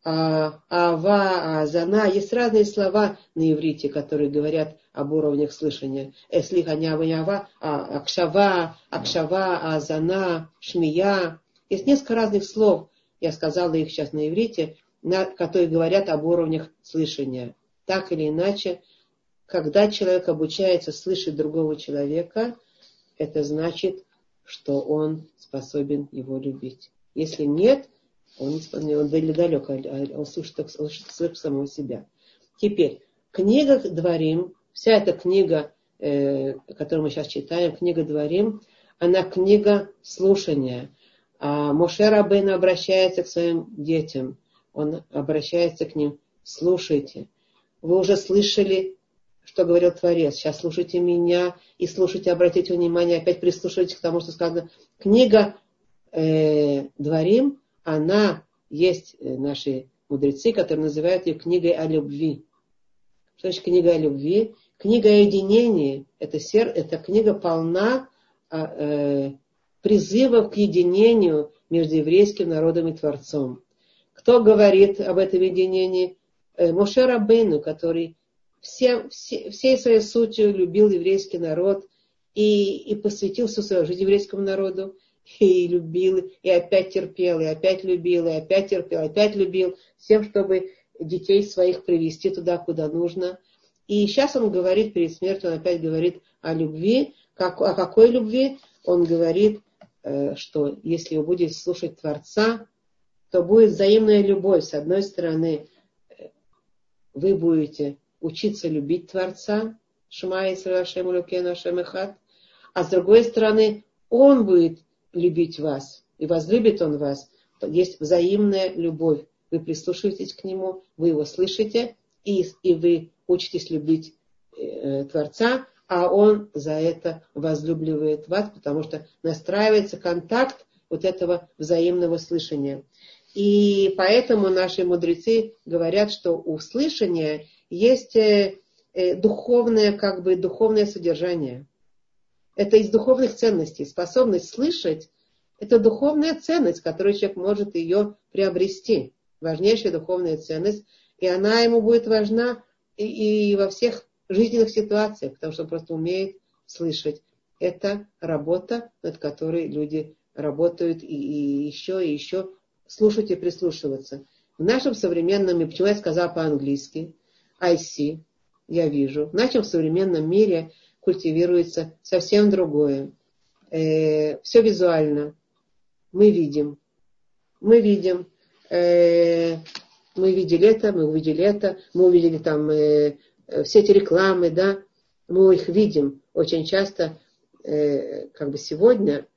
А, ава, азана, есть разные слова на иврите, которые говорят об уровнях слышания. Эслиха, нява, а, акшава, акшава, азана, шмия. Есть несколько разных слов, я сказала их сейчас на иврите, на, которые говорят об уровнях слышания. Так или иначе, когда человек обучается слышать другого человека, это значит, что он способен его любить. Если нет, он, он далек, он слышит, он слышит самого себя. Теперь, книга Дворим, вся эта книга, э, которую мы сейчас читаем, книга Дворим, она книга слушания. А Моше Рабейн обращается к своим детям. Он обращается к ним. Слушайте. Вы уже слышали что говорил Творец. Сейчас слушайте меня и слушайте, обратите внимание, опять прислушивайтесь к тому, что сказано. Книга э, Дворим, она есть э, наши мудрецы, которые называют ее книгой о любви. Что значит книга о любви? Книга о единении. Это, сер, это книга полна а, э, призывов к единению между еврейским народом и Творцом. Кто говорит об этом единении? Э, Рабейну, который всем, все, всей своей сутью любил еврейский народ и, и посвятил всю свою жизнь еврейскому народу. И любил, и опять терпел, и опять любил, и опять терпел, и опять любил, всем, чтобы детей своих привести туда, куда нужно. И сейчас он говорит перед смертью, он опять говорит о любви. Как, о какой любви? Он говорит, э, что если вы будете слушать Творца, то будет взаимная любовь. С одной стороны, э, вы будете учиться любить Творца, Шма Исра Шем Лукена Шем а с другой стороны, Он будет любить вас, и возлюбит Он вас. Есть взаимная любовь. Вы прислушиваетесь к Нему, вы Его слышите, и, и вы учитесь любить э, Творца, а Он за это возлюбливает вас, потому что настраивается контакт вот этого взаимного слышания. И поэтому наши мудрецы говорят, что у слышания есть э, э, духовное, как бы духовное содержание. Это из духовных ценностей. Способность слышать – это духовная ценность, которую человек может ее приобрести. Важнейшая духовная ценность. И она ему будет важна и, и во всех жизненных ситуациях, потому что он просто умеет слышать. Это работа, над которой люди работают и, и еще, и еще слушать и прислушиваться. В нашем современном мире, почему я сказала по-английски, I see, я вижу, в нашем современном мире культивируется совсем другое. Э, все визуально. Мы видим. Мы видим. Э, мы видели это, мы увидели это, мы увидели там э, все эти рекламы, да, мы их видим очень часто, э, как бы сегодня,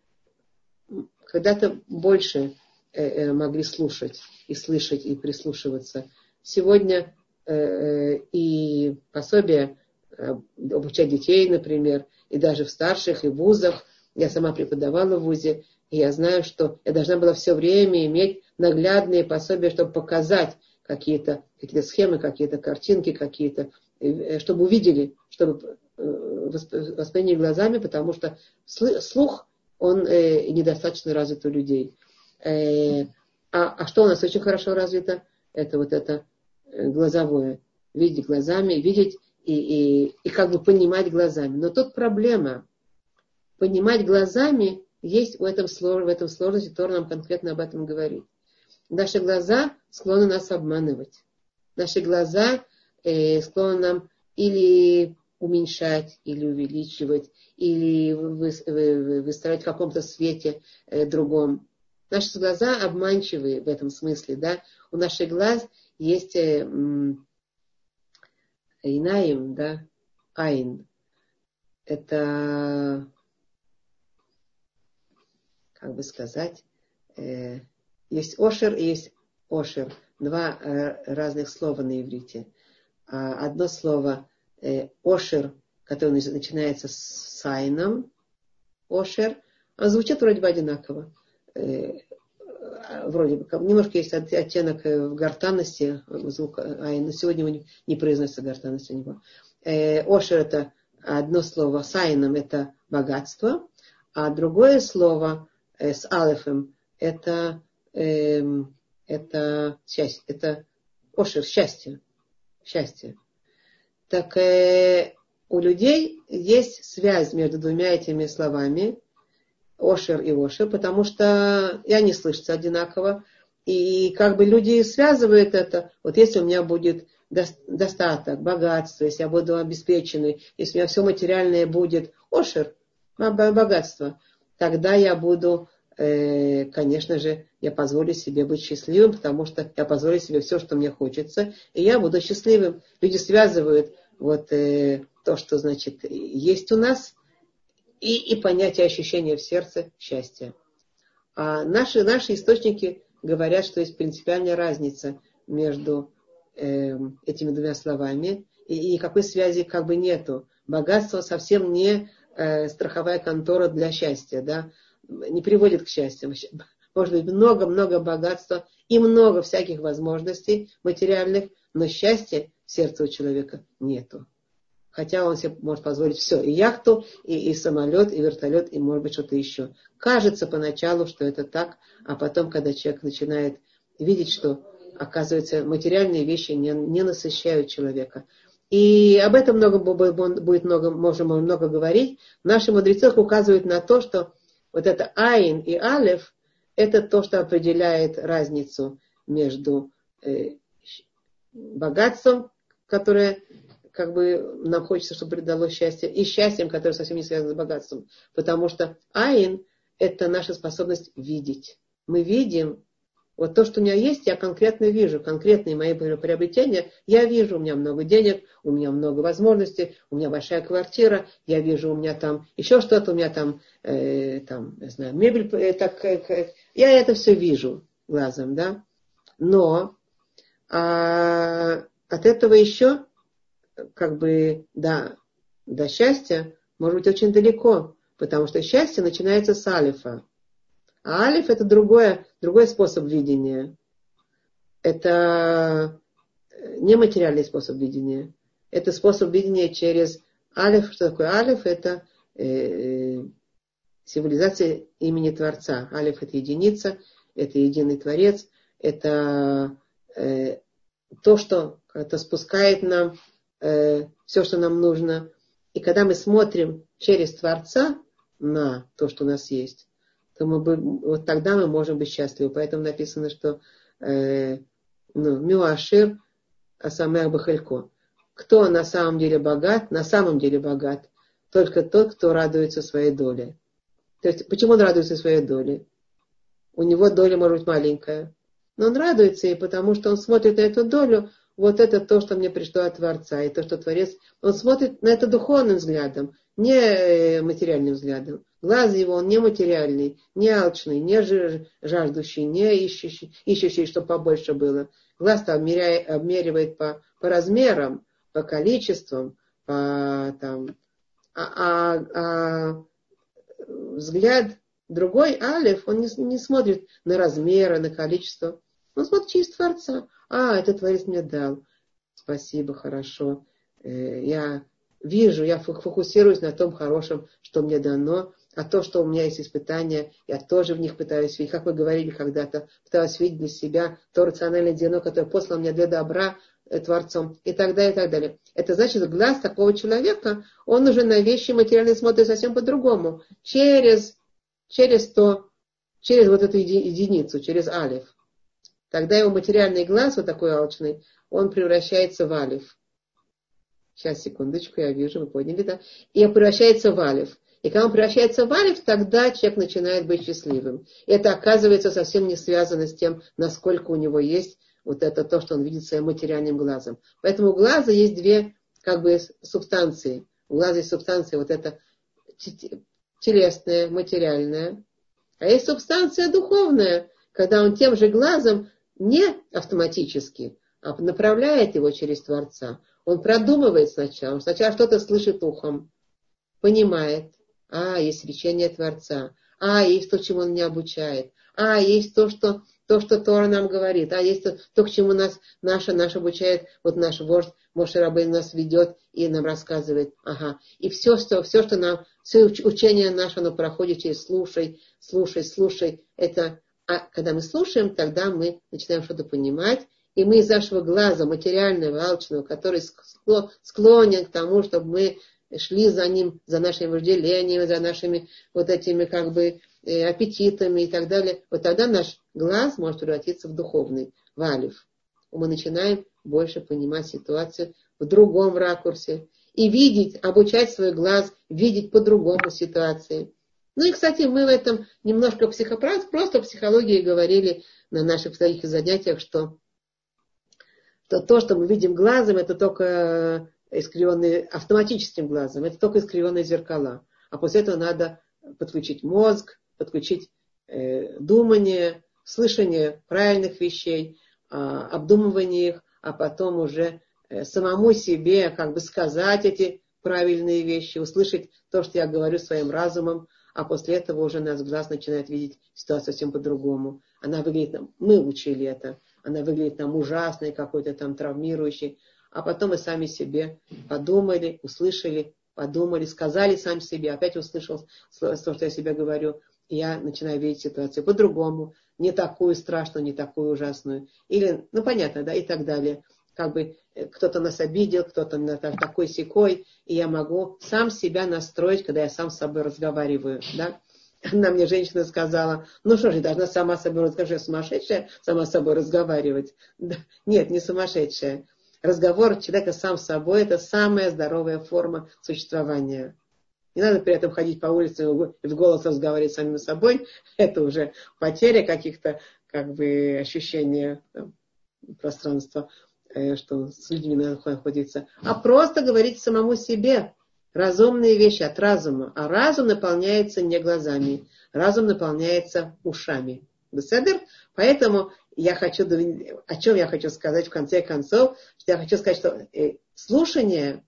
когда-то больше э, э, могли слушать и слышать и прислушиваться. Сегодня э, э и пособия обучать детей, например, и даже в старших и вузах. Я сама преподавала в вузе, и я знаю, что я должна была все время иметь наглядные пособия, чтобы показать какие-то какие схемы, какие-то картинки, какие-то, э, чтобы увидели, чтобы э, восприняли глазами, потому что слух, он недостаточно развит у людей. А, а что у нас очень хорошо развито? Это вот это глазовое. Видеть глазами, видеть и, и, и как бы понимать глазами. Но тут проблема. Понимать глазами есть в этом, в этом сложности, Тор нам конкретно об этом говорит. Наши глаза склонны нас обманывать. Наши глаза э, склонны нам или уменьшать, или увеличивать, или вы, вы, выставлять в каком-то свете э, другом. Наши глаза обманчивые в этом смысле. Да? У наших глаз есть э, Инаим, да, Айн. Это, как бы сказать, э, есть Ошер и есть Ошер. Два э, разных слова на иврите. А одно слово э, Ошер, которое начинается с Айном, Ошер, а звучит вроде бы одинаково. Э, вроде бы, немножко есть оттенок э, в гортанности звука, а но сегодня его не, не произносится гортанность у него. Э, ошер это одно слово, сайном это богатство, а другое слово э, с алефом это, э, это счастье, это ошер, счастье, счастье. Так э, у людей есть связь между двумя этими словами, Ошер и Ошер, потому что и они слышатся одинаково. И как бы люди связывают это, вот если у меня будет достаток, богатство, если я буду обеспеченный, если у меня все материальное будет Ошер, богатство, тогда я буду, э, конечно же, я позволю себе быть счастливым, потому что я позволю себе все, что мне хочется, и я буду счастливым. Люди связывают вот э, то, что, значит, есть у нас, и, и понятие ощущения в сердце счастья. А наши, наши источники говорят, что есть принципиальная разница между э, этими двумя словами, и, и никакой связи как бы нету. Богатство совсем не э, страховая контора для счастья, да, не приводит к счастью. Может быть, много-много богатства и много всяких возможностей материальных, но счастья в сердце у человека нету. Хотя он себе может позволить все, и яхту, и, и самолет, и вертолет, и может быть что-то еще. Кажется поначалу, что это так, а потом, когда человек начинает видеть, что, оказывается, материальные вещи не, не насыщают человека. И об этом много, будет много, можем много говорить. Наши мудрецы указывают на то, что Вот это айн и алев, это то, что определяет разницу между э, богатством, которое как бы нам хочется, чтобы придало счастье, и счастьем, которое совсем не связано с богатством. Потому что айн – это наша способность видеть. Мы видим, вот то, что у меня есть, я конкретно вижу, конкретные мои приобретения, я вижу, у меня много денег, у меня много возможностей, у меня большая квартира, я вижу, у меня там еще что-то, у меня там, э, там, не знаю, мебель, э, так, э, я это все вижу глазом, да. Но а, от этого еще как бы до, до счастья может быть очень далеко, потому что счастье начинается с алифа. А алиф это другое, другой способ видения. Это нематериальный способ видения. Это способ видения через алиф. Что такое алиф? Это э, символизация имени Творца. Алиф это единица, это единый Творец, это э, то, что это спускает нам э, все, что нам нужно. И когда мы смотрим через Творца на то, что у нас есть, то мы бы, вот тогда мы можем быть счастливы. Поэтому написано, что э, ну, Мюашир Асамех Бахалько. Кто на самом деле богат, на самом деле богат, только тот, кто радуется своей доле. То есть, почему он радуется своей доле? У него доля может быть маленькая. Но он радуется, и потому что он смотрит на эту долю, вот это то, что мне пришло от Творца, и то, что Творец, он смотрит на это духовным взглядом, не э, материальным взглядом. Глаз его, он не материальный, не алчный, не жаждущий, не ищущий, ищущий, чтобы побольше было. Глаз-то обмеривает по, по размерам, по количествам, по там, а, а, а взгляд другой, Алиф, он не, не смотрит на размеры, на количество. Он смотрит через Творца. А, это Творец мне дал. Спасибо, хорошо. Э, я вижу, я фокусируюсь на том хорошем, что мне дано, а то, что у меня есть испытания, я тоже в них пытаюсь видеть. Как вы говорили когда-то, пытаюсь видеть для себя то рациональное зерно, которое послано мне для добра э, Творцом, и так далее, и так далее. Это значит, глаз такого человека, он уже на вещи материальные смотрит совсем по-другому. Через, через то, через вот эту единицу, через алиф. Тогда его материальный глаз, вот такой алчный, он превращается в алиф. Сейчас, секундочку, я вижу, вы поняли, да? И превращается в алиф. И когда он превращается в алиф, тогда человек начинает быть счастливым. И это оказывается совсем не связано с тем, насколько у него есть вот это то, что он видит своим материальным глазом. Поэтому у глаза есть две как бы субстанции. У глаза есть субстанция вот это телесная, материальная. А есть субстанция духовная, когда он тем же глазом не автоматически, а направляет его через Творца. Он продумывает сначала, он сначала что-то слышит ухом, понимает, а, есть речение Творца, а, есть то, чему он меня обучает, а, есть то, что, то, что Тора нам говорит, а, есть то, то к чему нас наша, наш обучает, вот наш вождь Моше нас ведет и нам рассказывает, ага. И все, что, все, что нам, все учение наше, оно проходит через слушай, слушай, слушай, это а когда мы слушаем, тогда мы начинаем что-то понимать, и мы из нашего глаза материального, алчного, который склонен к тому, чтобы мы шли за ним, за нашими вожделениями, за нашими вот этими как бы э, аппетитами и так далее, вот тогда наш глаз может превратиться в духовный, в алиф. Мы начинаем больше понимать ситуацию в другом ракурсе и видеть, обучать свой глаз, видеть по-другому ситуации. Ну и, кстати, мы в этом немножко психопрат, просто психологии говорили на наших своих занятиях, что, что то, что мы видим глазом, это только искривленные, автоматическим глазом, это только искривленные зеркала. А после этого надо подключить мозг, подключить э, думание, слышание правильных вещей, э, обдумывание их, а потом уже э, самому себе как бы сказать эти правильные вещи, услышать то, что я говорю своим разумом, а после этого уже наш глаз начинает видеть ситуацию совсем по-другому. Она выглядит нам, мы учили это, она выглядит нам ужасной, какой-то там травмирующей, а потом мы сами себе подумали, услышали, подумали, сказали сам себе, опять услышал то, что я себе говорю, я начинаю видеть ситуацию по-другому, не такую страшную, не такую ужасную. Или, ну понятно, да, и так далее как бы э, кто-то нас обидел, кто-то такой секой, и я могу сам себя настроить, когда я сам с собой разговариваю, да. Она мне, женщина, сказала, ну что же, должна сама собой разговаривать, сумасшедшая, сама с собой разговаривать. Да. Нет, не сумасшедшая. Разговор человека сам с собой – это самая здоровая форма существования. Не надо при этом ходить по улице и в голос разговаривать с самим собой. Это уже потеря каких-то как бы ощущения пространства, что с людьми находится. А просто говорить самому себе разумные вещи от разума. А разум наполняется не глазами, разум наполняется ушами. Беседер? Поэтому я хочу, о чем я хочу сказать в конце концов, что я хочу сказать, что э, слушание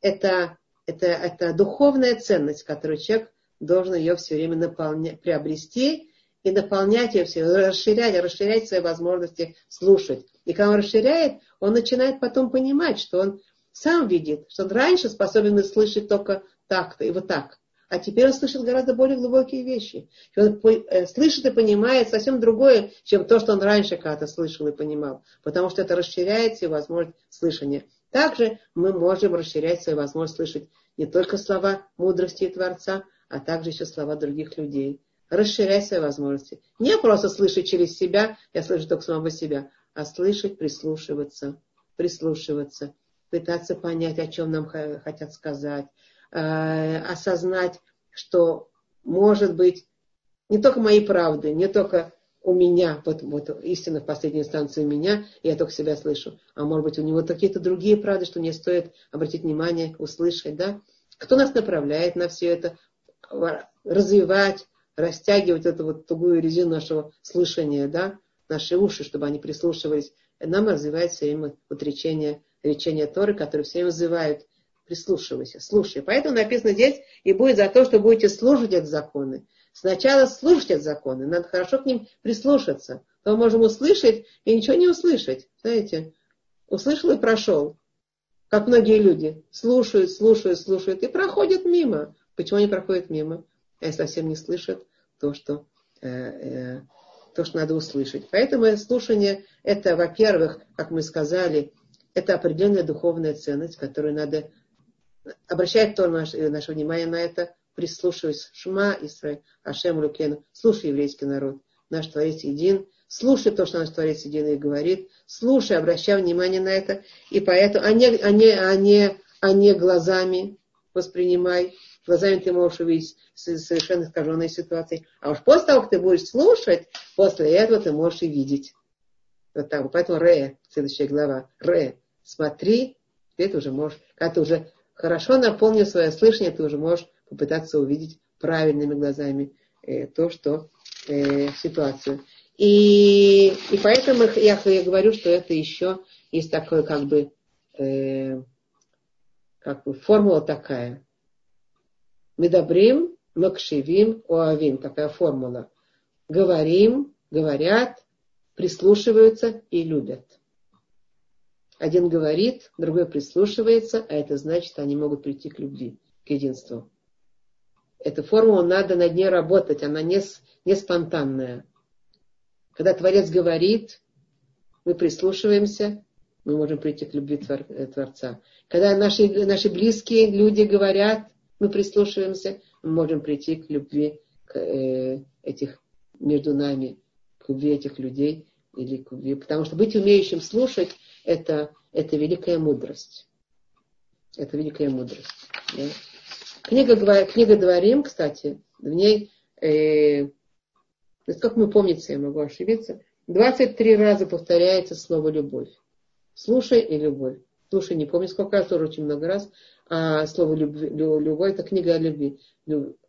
это это, это духовная ценность, которую человек должен ее все время наполнять, приобрести и наполнять ее все, расширять, расширять свои возможности слушать. И когда он расширяет, он начинает потом понимать, что он сам видит, что он раньше способен слышать только так-то и вот так. А теперь он слышит гораздо более глубокие вещи. И он э, слышит и понимает совсем другое, чем то, что он раньше когда-то слышал и понимал. Потому что это расширяет его возможность слышания. Также мы можем расширять свои возможности слышать не только слова мудрости и Творца, а также еще слова других людей. Расширять свои возможности. Не просто слышать через себя, я слышу только самого себя, а слышать, прислушиваться, прислушиваться, пытаться понять, о чем нам хотят сказать, э, осознать, что может быть не только мои правды, не только у меня, вот, вот истина в последней инстанции у меня, и я только себя слышу. А может быть, у него какие-то другие правды, что мне стоит обратить внимание, услышать, да? Кто нас направляет на все это? Развивать, растягивать эту вот тугую резину нашего слышания, да? Наши уши, чтобы они прислушивались. Нам развивает все время вот речение, Торы, которые все вызывают прислушивайся, слушай. Поэтому написано здесь, и будет за то, что будете слушать эти законы. Сначала слушать эти законы, надо хорошо к ним прислушаться. То мы можем услышать и ничего не услышать. Знаете, услышал и прошел. Как многие люди слушают, слушают, слушают и проходят мимо. Почему они проходят мимо? Они совсем не слышат то, что, э, э, то, что надо услышать. Поэтому слушание это, во-первых, как мы сказали, это определенная духовная ценность, которую надо обращать то наше, наше внимание на это, прислушиваясь. Шма Исраиль, Ашем Лукену. Слушай, еврейский народ. Наш Творец един. Слушай то, что наш Творец един и говорит. Слушай, обращай внимание на это. И поэтому, а не, а не, а не, а не глазами воспринимай. Глазами ты можешь увидеть совершенно искаженные ситуации. А уж после того, как ты будешь слушать, после этого ты можешь и видеть. Вот так. Поэтому Ре, следующая глава. Ре, смотри, ты уже можешь, когда ты уже хорошо наполнил свое слышание, ты уже можешь попытаться увидеть правильными глазами э, то, что э, ситуацию. И, и поэтому я, я говорю, что это еще есть такое как бы, э, как бы формула такая. Медобрим, макшивим, оавим. Такая формула. Говорим, говорят, прислушиваются и любят. Один говорит, другой прислушивается, а это значит, они могут прийти к любви, к единству. Эту формулу надо над ней работать, она не, не спонтанная. Когда Творец говорит, мы прислушиваемся, мы можем прийти к любви э, Творца. Когда наши, наши близкие люди говорят, мы прислушиваемся, мы можем прийти к любви к, э, этих между нами, к любви этих людей или к любви. Потому что быть умеющим слушать это, это великая мудрость. Это великая мудрость. Да? Книга, книга Дворим, кстати, в ней, э, как мы помните, я могу ошибиться, 23 раза повторяется слово «любовь». Слушай и любовь. Слушай, не помню сколько раз, тоже очень много раз. А слово любви, любовь это книга о любви.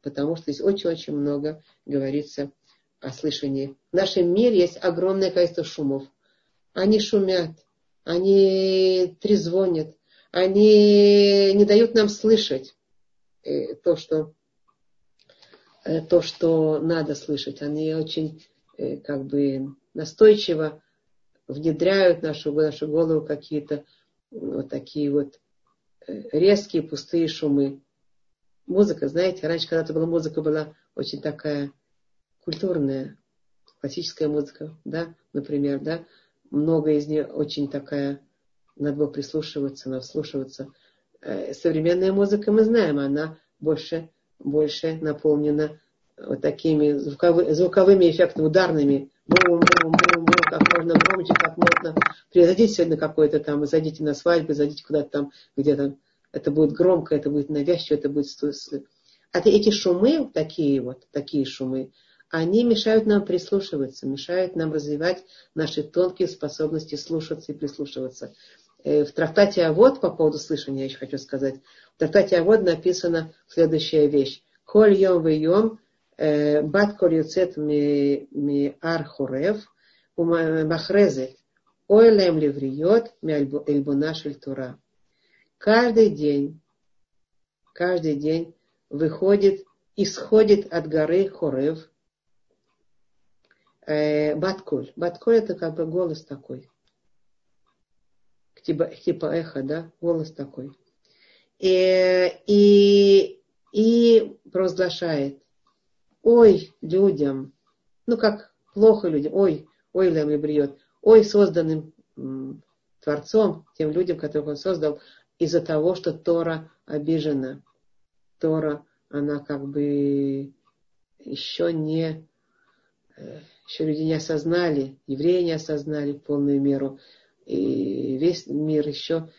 Потому что здесь очень-очень много говорится о слышании. В нашем мире есть огромное количество шумов. Они шумят, они трезвонят, они не дают нам слышать. Э, то, что, э, то, что надо слышать. Они очень э, как бы настойчиво внедряют в нашу, в нашу голову какие-то вот такие вот резкие, пустые шумы. Музыка, знаете, раньше когда-то была музыка, была очень такая культурная, классическая музыка, да, например, да, много из нее очень такая, надо было прислушиваться, надо вслушиваться. Э, современная музыка, мы знаем, она больше, больше наполнена вот такими звуковыми, эффектами, ударными, бум, бум, бум, можно громче, как можно. Зайдите сегодня какой-то там, зайдите на свадьбу, зайдите куда-то там, где-то. Это будет громко, это будет навязчиво, это будет... А эти шумы, такие вот, такие шумы, они мешают нам прислушиваться, мешают нам развивать наши тонкие способности слушаться и прислушиваться. Э, в трактате Авод по поводу слышания, я еще хочу сказать, в трактате Авод написана следующая вещь. Коль йом в йом бат коль юцет ми ар хорев махрезет ой лем левриот эльбуна тура. Каждый день, каждый день выходит, исходит от горы Хорев, э, Баткуль. Баткуль это как бы голос такой. Типа, типа эхо, да, голос такой. И, и, и провозглашает, ой, людям, ну как плохо людям, ой, ой, лям бриет, ой, созданным Творцом, тем людям, которых он создал, из-за того, что Тора обижена. Тора, она как бы еще не, э, еще люди не осознали, евреи не осознали в полную меру, и весь мир еще.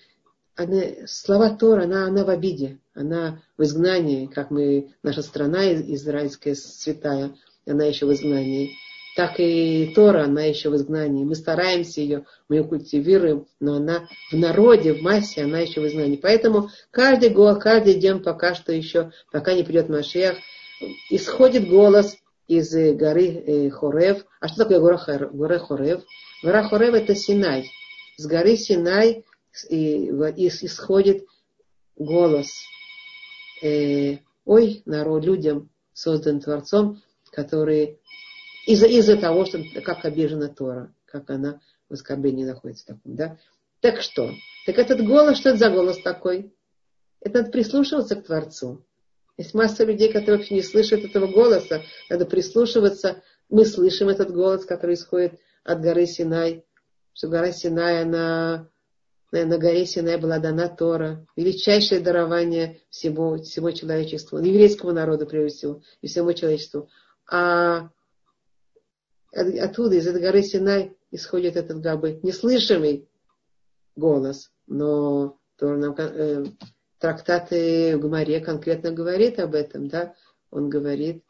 Она, слова Тора, она, она в обиде, она в изгнании, как мы, наша страна израильская святая, она еще в изгнании так и Тора, она еще в изгнании. Мы стараемся ее, мы ее культивируем, но она в народе, в массе, она еще в изгнании. Поэтому каждый год, каждый день пока что еще, пока не придет Машех, исходит голос из горы э, Хорев. А что такое гора, гора Хорев? Гора Хорев это Синай. С горы Синай исходит голос. Э, ой, народ, людям, создан Творцом, которые из-за из того, что как обижена Тора, как она в оскорблении находится таком, да. Так что? Так этот голос, что это за голос такой? Это надо прислушиваться к Творцу. Есть масса людей, которые вообще не слышат этого голоса. Надо прислушиваться. Мы слышим этот голос, который исходит от горы Синай. Что гора Синай, она на горе Синай была дана Тора, величайшее дарование всего, всего человечеству, еврейского народа прежде всего, и всему человечеству. А оттуда, из этой горы Синай, исходит этот как бы неслышимый голос. Но то нам, э, трактаты в Гумаре конкретно говорит об этом, да? Он говорит,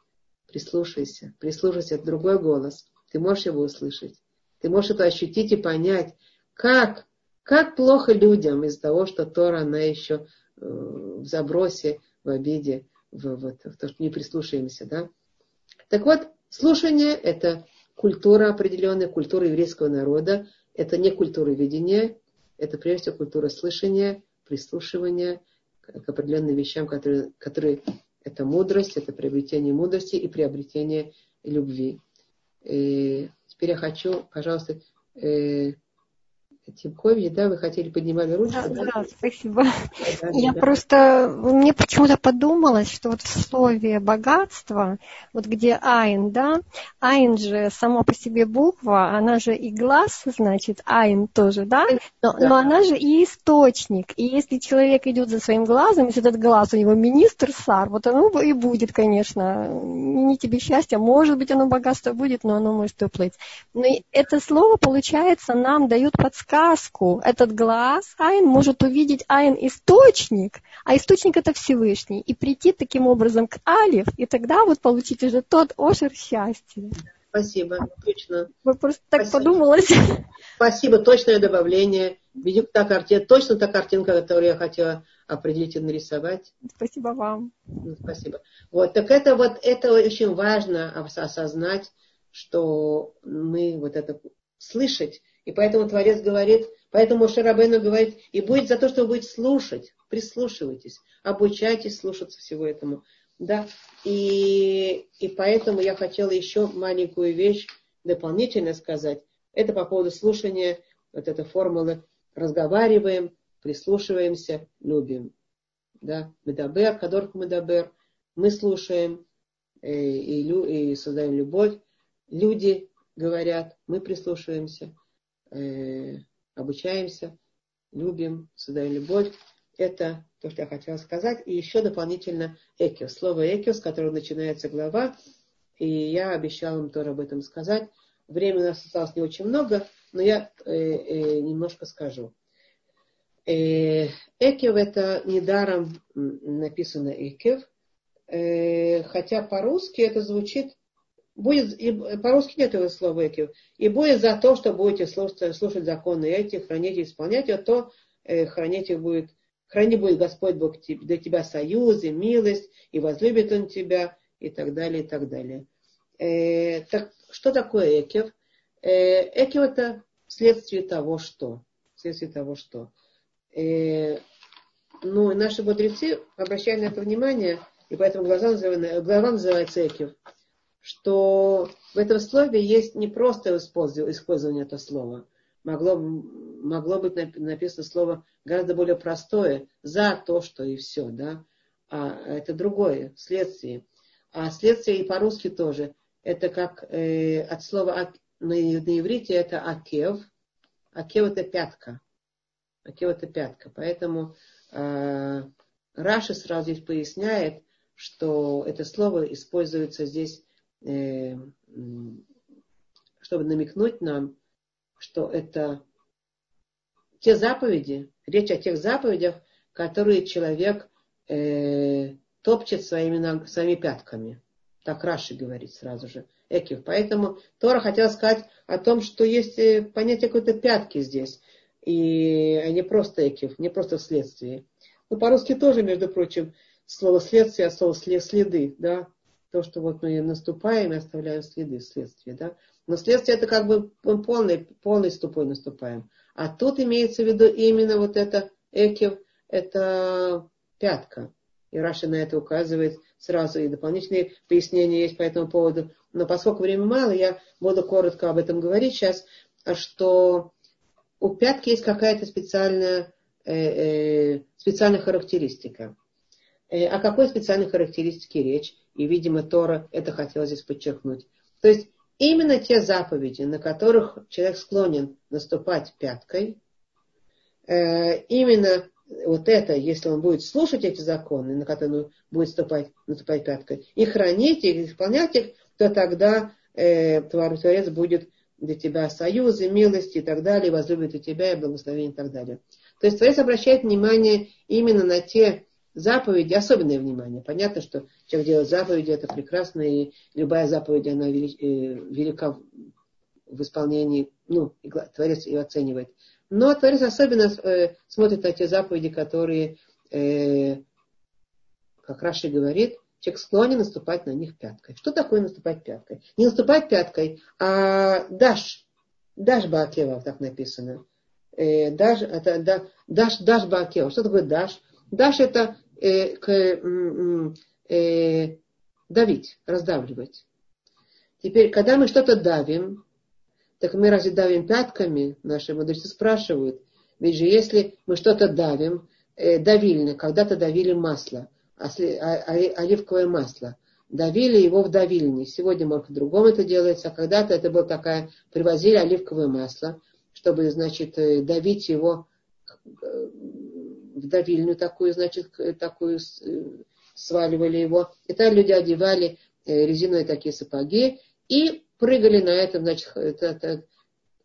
прислушайся, прислушайся, это другой голос. Ты можешь его услышать. Ты можешь это ощутить и понять, как, как плохо людям из-за того, что Тора, она еще э, в забросе, в обиде, в, в, в то, что не прислушаемся, да? Так вот, слушание – это культура определенная, культура еврейского народа. Это не культура видения, это прежде всего культура слышания, прислушивания к определенным вещам, которые, которые это мудрость, это приобретение мудрости и приобретение любви. И теперь я хочу, пожалуйста, э, Тимкович, да, вы хотели поднимали ручку? Да, да, да спасибо. Да, Я да. просто, мне почему-то подумалось, что вот в слове богатство, вот где айн, да, айн же сама по себе буква, она же и глаз, значит, айн тоже, да, но, да. но она же и источник. И если человек идет за своим глазом, если этот глаз у него министр сар, вот оно и будет, конечно, не тебе счастья, может быть, оно богатство будет, но оно может уплыть. Но это слово, получается, нам дает подсказку, сказку этот глаз Айн может увидеть Айн источник, а источник это Всевышний, и прийти таким образом к Алиф, и тогда вот получить уже тот ошер счастья. Спасибо, точно. Вы просто так Спасибо. подумалось. Спасибо, точное добавление. Видимо, та картина, точно та картинка, которую я хотела определить и нарисовать. Спасибо вам. Ну, спасибо. Вот, так это вот, это очень важно осознать, что мы вот это слышать, и поэтому Творец говорит, поэтому Шарабейну говорит, и будет за то, что вы будете слушать, прислушивайтесь, обучайтесь слушаться всего этому. Да? И, и поэтому я хотела еще маленькую вещь дополнительно сказать. Это по поводу слушания, вот эта формула разговариваем, прислушиваемся, любим. Да? Медабер, кадорх медабер. Мы слушаем э, и, и, и создаем любовь. Люди говорят, мы прислушиваемся э, обучаемся, любим, создаем любовь. Это то, что я хотела сказать. И еще дополнительно экиос. Слово экиос, с которого начинается глава, И я обещала им тоже об этом сказать. Времени у нас осталось не очень много, но я э, э, немножко скажу. Э, Экев это недаром написано Экев, э, хотя по-русски это звучит, будет, и по-русски нет этого слова Экев, и будет за то, что будете слушать, слушать законы эти, хранить и исполнять, а то э, хранить их будет, храни будет Господь Бог для тебя союз и милость, и возлюбит Он тебя, и так далее, и так далее. Э, так, что такое Экев? Э, Экев это следствие того, что. Следствие того, что. Э, ну, наши мудрецы обращают на это внимание, и поэтому глаза, глава называется Экив, что в этом слове есть не просто использование этого слова. Могло, могло быть написано слово гораздо более простое, за то, что и все, да. А это другое, следствие. А следствие и по-русски тоже. Это как э, от слова на, на иврите это акев. Акев это пятка. Акев это пятка. Поэтому э, Раши сразу здесь поясняет, что это слово используется здесь, чтобы намекнуть нам, что это те заповеди, речь о тех заповедях, которые человек э, топчет своими, своими пятками. Так Раши говорит сразу же. Экив. Поэтому Тора хотела сказать о том, что есть э, понятие какой-то пятки здесь и а не просто экив, не просто вследствие. Ну, по-русски тоже, между прочим, слово следствие, а слово следы, да, то, что вот мы наступаем и оставляем следы, следствие, да. Но следствие это как бы полный, полный ступой наступаем. А тут имеется в виду именно вот это экив, это пятка. И Раша на это указывает сразу, и дополнительные пояснения есть по этому поводу. Но поскольку времени мало, я буду коротко об этом говорить сейчас, что у пятки есть какая-то специальная, э, э, специальная характеристика. Э, о какой специальной характеристике речь? И, видимо, Тора это хотела здесь подчеркнуть. То есть именно те заповеди, на которых человек склонен наступать пяткой, э, именно вот это, если он будет слушать эти законы, на которые он будет наступать, наступать пяткой, и хранить их, и исполнять их, то тогда э, Творец будет для тебя союзы, милости и так далее, возлюбит и тебя, и благословение и так далее. То есть Творец обращает внимание именно на те заповеди, особенное внимание. Понятно, что человек делает заповеди, это прекрасно, и любая заповедь, она э, велика в исполнении, ну, Творец ее оценивает. Но Творец особенно э, смотрит на те заповеди, которые, э, как Раши говорит, человек склонен наступать на них пяткой. Что такое наступать пяткой? Не наступать пяткой, а даш. Даш Баакева, так написано. Э, даш, это, да, даш, даш Баакева. Что такое даш? Даш это э, к, э, давить, раздавливать. Теперь, когда мы что-то давим, так мы разве давим пятками? Наши мудрецы спрашивают. Ведь же если мы что-то давим, э, давильно, когда-то давили масло – а, а, оливковое масло. Давили его в давильне. Сегодня, может, по-другому это делается. А когда-то это было такая, привозили оливковое масло, чтобы, значит, э, давить его э, в давильню такую, значит, такую э, сваливали его. И там люди одевали резиновые такие сапоги и прыгали на этом, значит,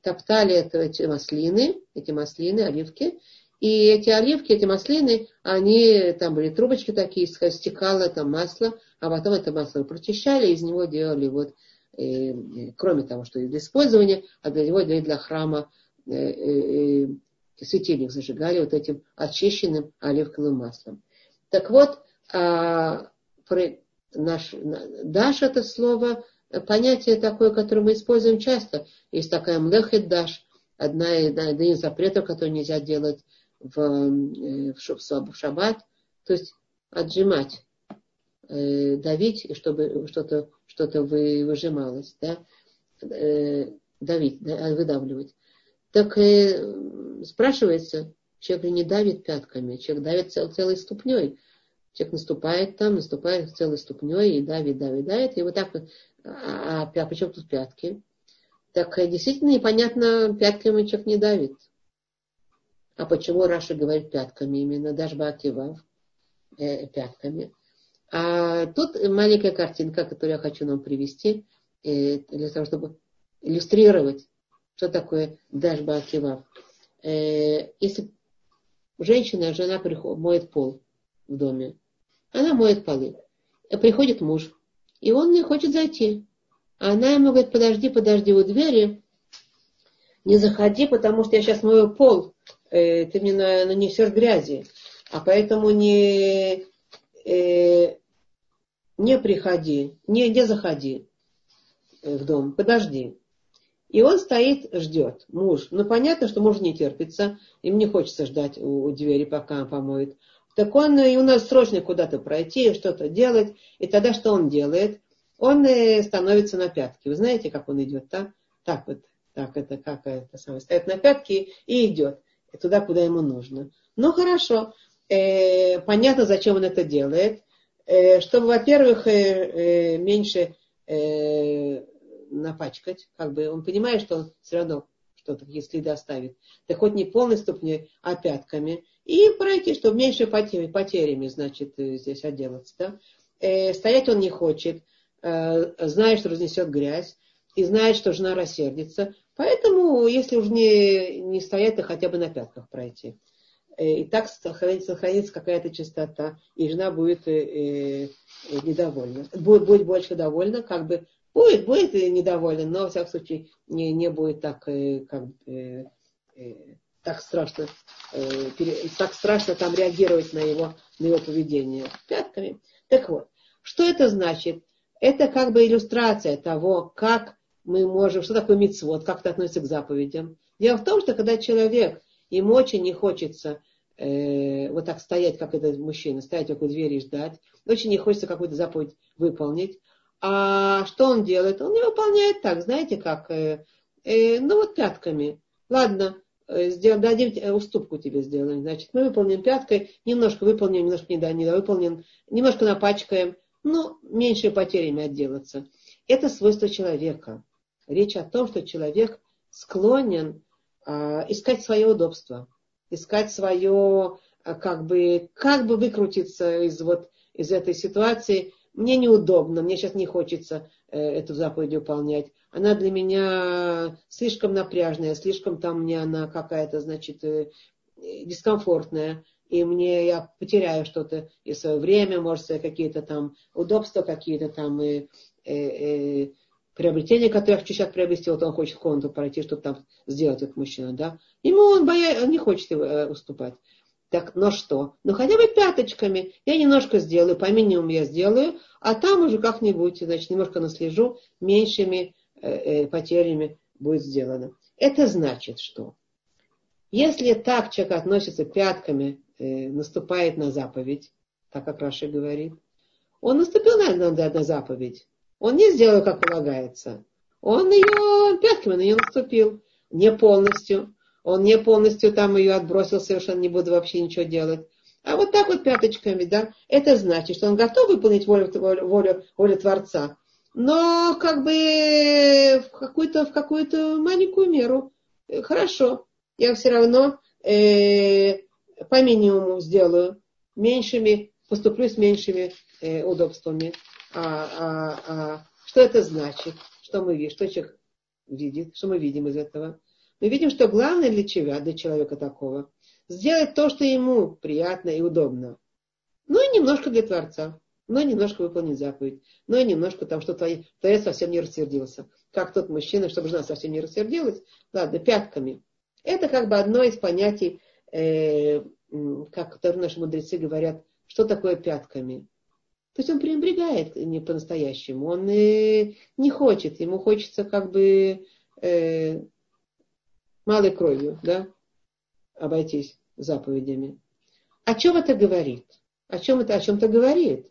топтали эти маслины, эти маслины, оливки, и эти оливки, эти маслины, они, там были трубочки такие, стекало там масло, а потом это масло прочищали, из него делали вот, э, кроме того, что для использования, а для него для, для храма э, э, э светильник зажигали вот этим очищенным оливковым маслом. Так вот, а, при, наш, даш это слово, понятие такое, которое мы используем часто. Есть такая млехет даш, одна, одна из запретов, которые нельзя делать в, э, в, в шаббат, то есть отжимать, э, давить, чтобы что-то что вы, выжималось, да, э, давить, да, выдавливать. Так э, спрашивается, человек не давит пятками, человек давит цел, целой ступней. Человек наступает там, наступает целой ступней и давит, давит, давит. И вот так. А, а, а причем тут пятки? Так э, действительно непонятно, пятками человек не давит. А почему Раша говорит пятками именно, даже Бакивав, э, пятками? А тут маленькая картинка, которую я хочу нам привести, э, для того, чтобы иллюстрировать, что такое дашба акивав. Э, если женщина, жена приходит, моет пол в доме, она моет полы. Приходит муж, и он не хочет зайти. А она ему говорит, подожди, подожди у двери, не заходи, потому что я сейчас мою пол, э, ты мне нанесешь грязи. А поэтому не, э, не приходи, не, не заходи в дом, подожди. И он стоит, ждет, муж. Ну, понятно, что муж не терпится, им не хочется ждать у, у двери, пока он помоет. Так он, и у нас срочно куда-то пройти, что-то делать. И тогда что он делает? Он э, становится на пятки. Вы знаете, как он идет, да? Так вот, так это, как это самое, стоит на пятки и идет туда, куда ему нужно. Ну, хорошо. Э, понятно, зачем он это делает. Э, чтобы, во-первых, э, э, меньше э, напачкать, как бы он понимает, что он все равно что-то, какие следы оставит. Так хоть не полной ступней, а пятками. И пройти, чтобы меньше потерями, потерями значит, э, здесь отделаться. Да? Э, стоять он не хочет, э, знает, что разнесет грязь, и знает, что жена рассердится. Поэтому, если уж не, не стоять, то хотя бы на пятках пройти. Э, и так сохранится, сохранится какая-то чистота, и жена будет э, э, недовольна. Будет, будет больше довольна, как бы будет, будет недовольна, но, во всяком случае, не, не будет так, э, как, э, э, так страшно, э, пере, так страшно там реагировать на его, на его поведение пятками. Так вот, что это значит? Это как бы иллюстрация того, как мы можем, что такое мицвод, как это относится к заповедям. Дело в том, что когда человек Ему очень не хочется э, вот так стоять, как этот мужчина, стоять около двери и ждать. Очень не хочется какую-то заповедь выполнить. А что он делает? Он не выполняет так, знаете, как, э, э, ну вот пятками. Ладно, э, сделаем, дадим э, уступку тебе сделаем. Значит, мы выполним пяткой, немножко выполним, немножко не, да, не да, выполним, немножко напачкаем, но меньше потерями отделаться. Это свойство человека. Речь о том, что человек склонен а, искать свое удобство, искать свое, а, как бы, как бы выкрутиться из, вот, из этой ситуации. Мне неудобно, мне сейчас не хочется э, эту заповедь выполнять. Она для меня слишком напряжная, слишком там мне она какая-то, значит, э, дискомфортная. И мне я потеряю что-то и свое время, может, какие-то там удобства, какие-то там и, и, и, приобретение, которое я хочу сейчас приобрести, вот он хочет в комнату пройти, чтобы там сделать этот мужчина, да. Ему он, боя... он не хочет э, уступать. Так, но что? Ну хотя бы пяточками. Я немножко сделаю, по минимуму я сделаю, а там уже как-нибудь, значит, немножко наслежу, меньшими э, э, потерями будет сделано. Это значит, что если так человек относится пятками, э, наступает на заповедь, так как Раша говорит, он наступил на, на, на заповедь. Он не сделал, как полагается. Он ее пятками на нее наступил. Не полностью. Он не полностью там ее отбросил, совершенно не буду вообще ничего делать. А вот так вот пяточками, да, это значит, что он готов выполнить волю, волю, волю, волю Творца, но как бы в какую-то, в какую-то маленькую меру. Хорошо, я все равно э, по минимуму сделаю, меньшими, поступлю с меньшими э, удобствами а, а, а, что это значит, что мы видим, что человек видит, что мы видим из этого. Мы видим, что главное для человека, для человека такого, сделать то, что ему приятно и удобно. Ну и немножко для Творца. Ну и немножко выполнить заповедь. Ну и немножко там, что твой, Творец совсем не рассердился. Как тот мужчина, чтобы жена совсем не рассердилась. Ладно, пятками. Это как бы одно из понятий, э, как наши мудрецы говорят, что такое пятками. То есть он пренебрегает не по-настоящему, он э, не хочет, ему хочется как бы э, малой кровью, да, обойтись заповедями. О чем это говорит? О чем это о чем-то говорит?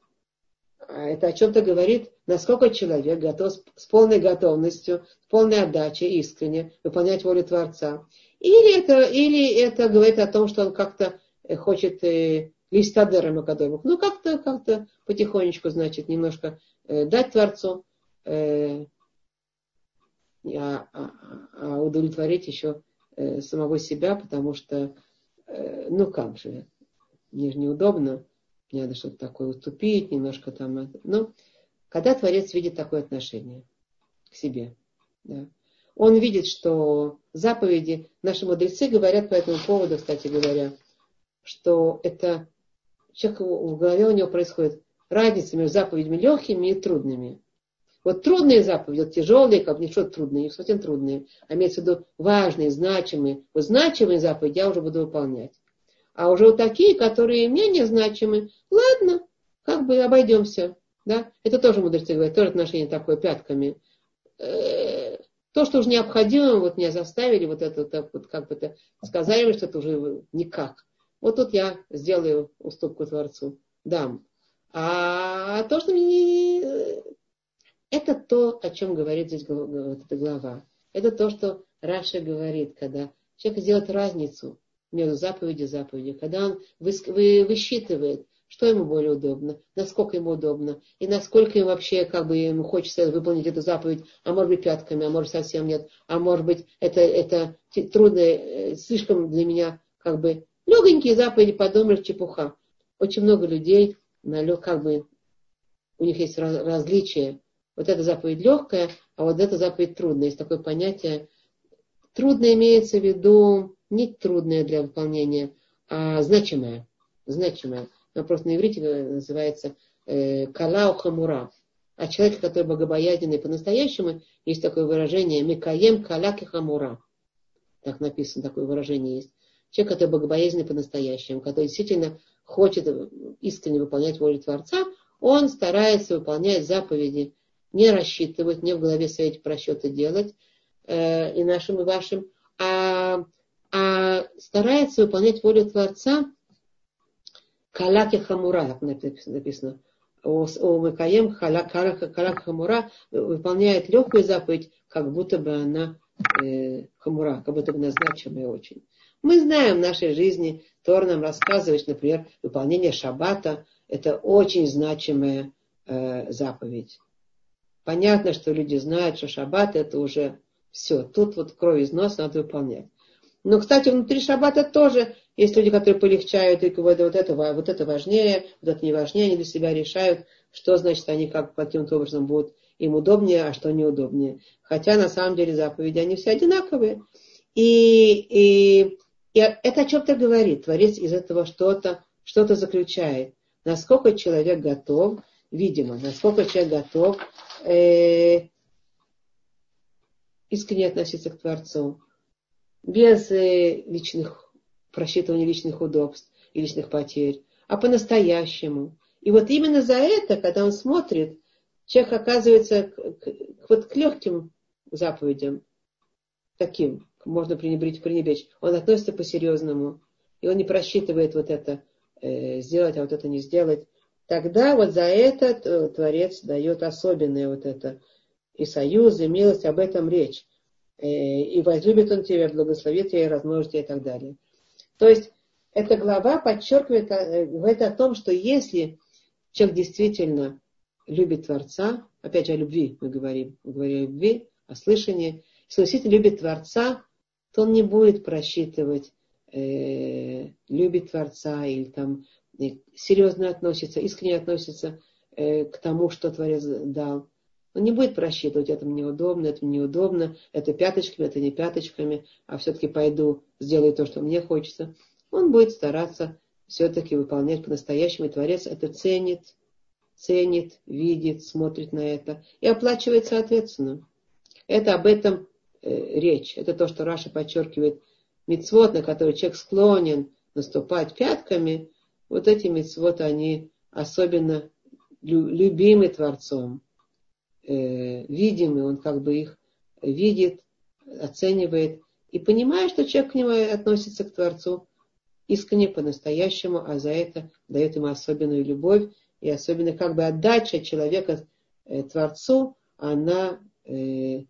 А это о чем-то говорит, насколько человек готов с полной готовностью, с полной отдачей, искренне выполнять волю Творца. Или это, или это говорит о том, что он как-то хочет э, листадером академик. Ну, как-то, как-то потихонечку, значит, немножко э, дать Творцу, э, а, а, а удовлетворить еще э, самого себя, потому что, э, ну как же, мне же неудобно, мне надо что-то такое уступить, немножко там. Ну, когда Творец видит такое отношение к себе, да, он видит, что заповеди, наши мудрецы говорят по этому поводу, кстати говоря, что это человек в голове у него происходит разница между заповедями легкими и трудными. Вот трудные заповеди, вот тяжелые, как не что трудные, совсем трудные, а имеется в виду важные, значимые. Вот значимые заповеди я уже буду выполнять. А уже вот такие, которые менее значимы, ладно, как бы обойдемся. Да? Это тоже мудрецы говорят, тоже отношение такое пятками. Э, то, что уже необходимо, вот меня заставили, вот это, так, вот как бы это сказали, что это уже никак. Вот тут я сделаю уступку Творцу, дам. А то, что мне... Это то, о чем говорит здесь вот эта глава. Это то, что Раша говорит, когда человек делает разницу между заповедью и заповедью, когда он высчитывает, что ему более удобно, насколько ему удобно, и насколько ему вообще как бы ему хочется выполнить эту заповедь, а может быть пятками, а может совсем нет, а может быть это, это трудно, э, слишком для меня как бы легонькие заповеди, подумаешь, чепуха. Очень много людей, как бы у них есть различия. Вот эта заповедь легкая, а вот эта заповедь трудная. Есть такое понятие. Трудное имеется в виду не трудное для выполнения, а значимое. Значимое. Но просто на иврите называется э, калау хамура. А человек, который богобоязненный по-настоящему, есть такое выражение микаем каляки хамура. Так написано, такое выражение есть. Человек, который богобоязненный по-настоящему, который действительно хочет искренне выполнять волю Творца, он старается выполнять заповеди, не рассчитывать, не в голове свои эти просчеты делать, э, и нашим, и вашим, а, а старается выполнять волю Творца каляки хамура, как написано. О Микаем каляк хамура выполняет легкую заповедь, как будто бы она э, хамура, как будто бы назначенная очень. Мы знаем в нашей жизни, Тор нам рассказывает, например, выполнение шаббата – это очень значимая э, заповедь. Понятно, что люди знают, что шаббат – это уже все. Тут вот кровь из носа надо выполнять. Но, кстати, внутри шаббата тоже есть люди, которые полегчают и говорят, вот это, вот это важнее, вот это не важнее, они для себя решают, что значит они как каким-то образом будут им удобнее, а что неудобнее. Хотя на самом деле заповеди, они все одинаковые. И, и и это о чем-то говорит. Творец из этого что-то что заключает. Насколько человек готов, видимо, насколько человек готов э, искренне относиться к Творцу, без э, личных просчитывания личных удобств и личных потерь, а по-настоящему. И вот именно за это, когда он смотрит, человек оказывается к, к, вот к легким заповедям, таким, можно пренебречь, пренебречь. Он относится по-серьезному, и он не просчитывает вот это э, сделать, а вот это не сделать. Тогда вот за это э, Творец дает особенное вот это и союз, и милость, об этом речь. Э, и возлюбит он тебя, благословит тебя и размножит тебя и так далее. То есть эта глава подчеркивает э, говорит о том, что если человек действительно любит Творца, опять же о любви мы говорим, мы говорим о любви, о слышании, если он действительно любит Творца, то он не будет просчитывать, э, любит Творца или там серьезно относится, искренне относится э, к тому, что Творец дал. Он не будет просчитывать, это мне удобно, это мне неудобно, это пяточками, это не пяточками, а все-таки пойду, сделаю то, что мне хочется. Он будет стараться все-таки выполнять по-настоящему, и Творец это ценит, ценит, видит, смотрит на это и оплачивает соответственно. Это об этом Э, речь. Это то, что Раша подчеркивает. Мицвод, на который человек склонен наступать пятками, вот эти мицвод, они особенно любимы Творцом, э, видимы, он как бы их видит, оценивает и понимает, что человек к нему относится к Творцу искренне, по-настоящему, а за это дает ему особенную любовь и особенно как бы отдача человека э, Творцу, она э,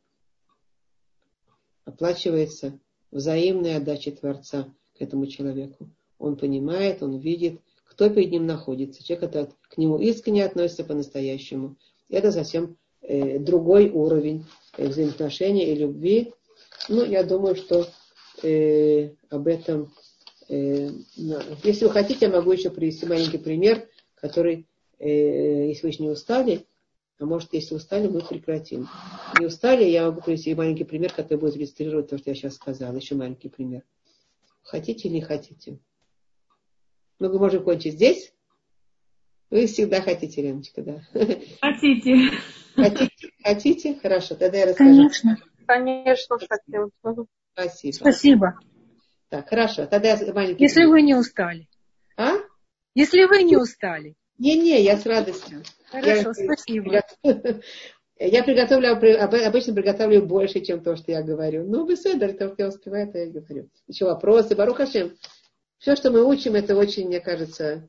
оплачивается взаимной отдачей Творца к этому человеку. Он понимает, он видит, кто перед ним находится. Человек это к нему искренне относится по-настоящему. Это совсем э, другой уровень э, взаимоотношений и любви. Ну, я думаю, что э, об этом, э, если вы хотите, я могу еще привести маленький пример, который, э, если вы еще не устали, а может, если устали, мы прекратим. Не устали, я могу привести маленький пример, который будет иллюстрировать то, что я сейчас сказала. Еще маленький пример. Хотите или не хотите? Ну, мы можем кончить здесь. Вы всегда хотите, Леночка, да? Хотите. Хотите? Хотите? Хорошо, тогда я расскажу. Конечно. Конечно, хотим. Спасибо. Спасибо. Так, хорошо. Тогда я маленький Если вы не устали. А? Если вы не устали. Не-не, я с радостью. Хорошо, Я- спасибо. Я приготовлю, об- обычно приготавливаю больше, чем то, что я говорю. Ну, беседа, то, что я успеваю, то я говорю. Еще вопросы. Барух Хашем. Все, что мы учим, это очень, мне кажется,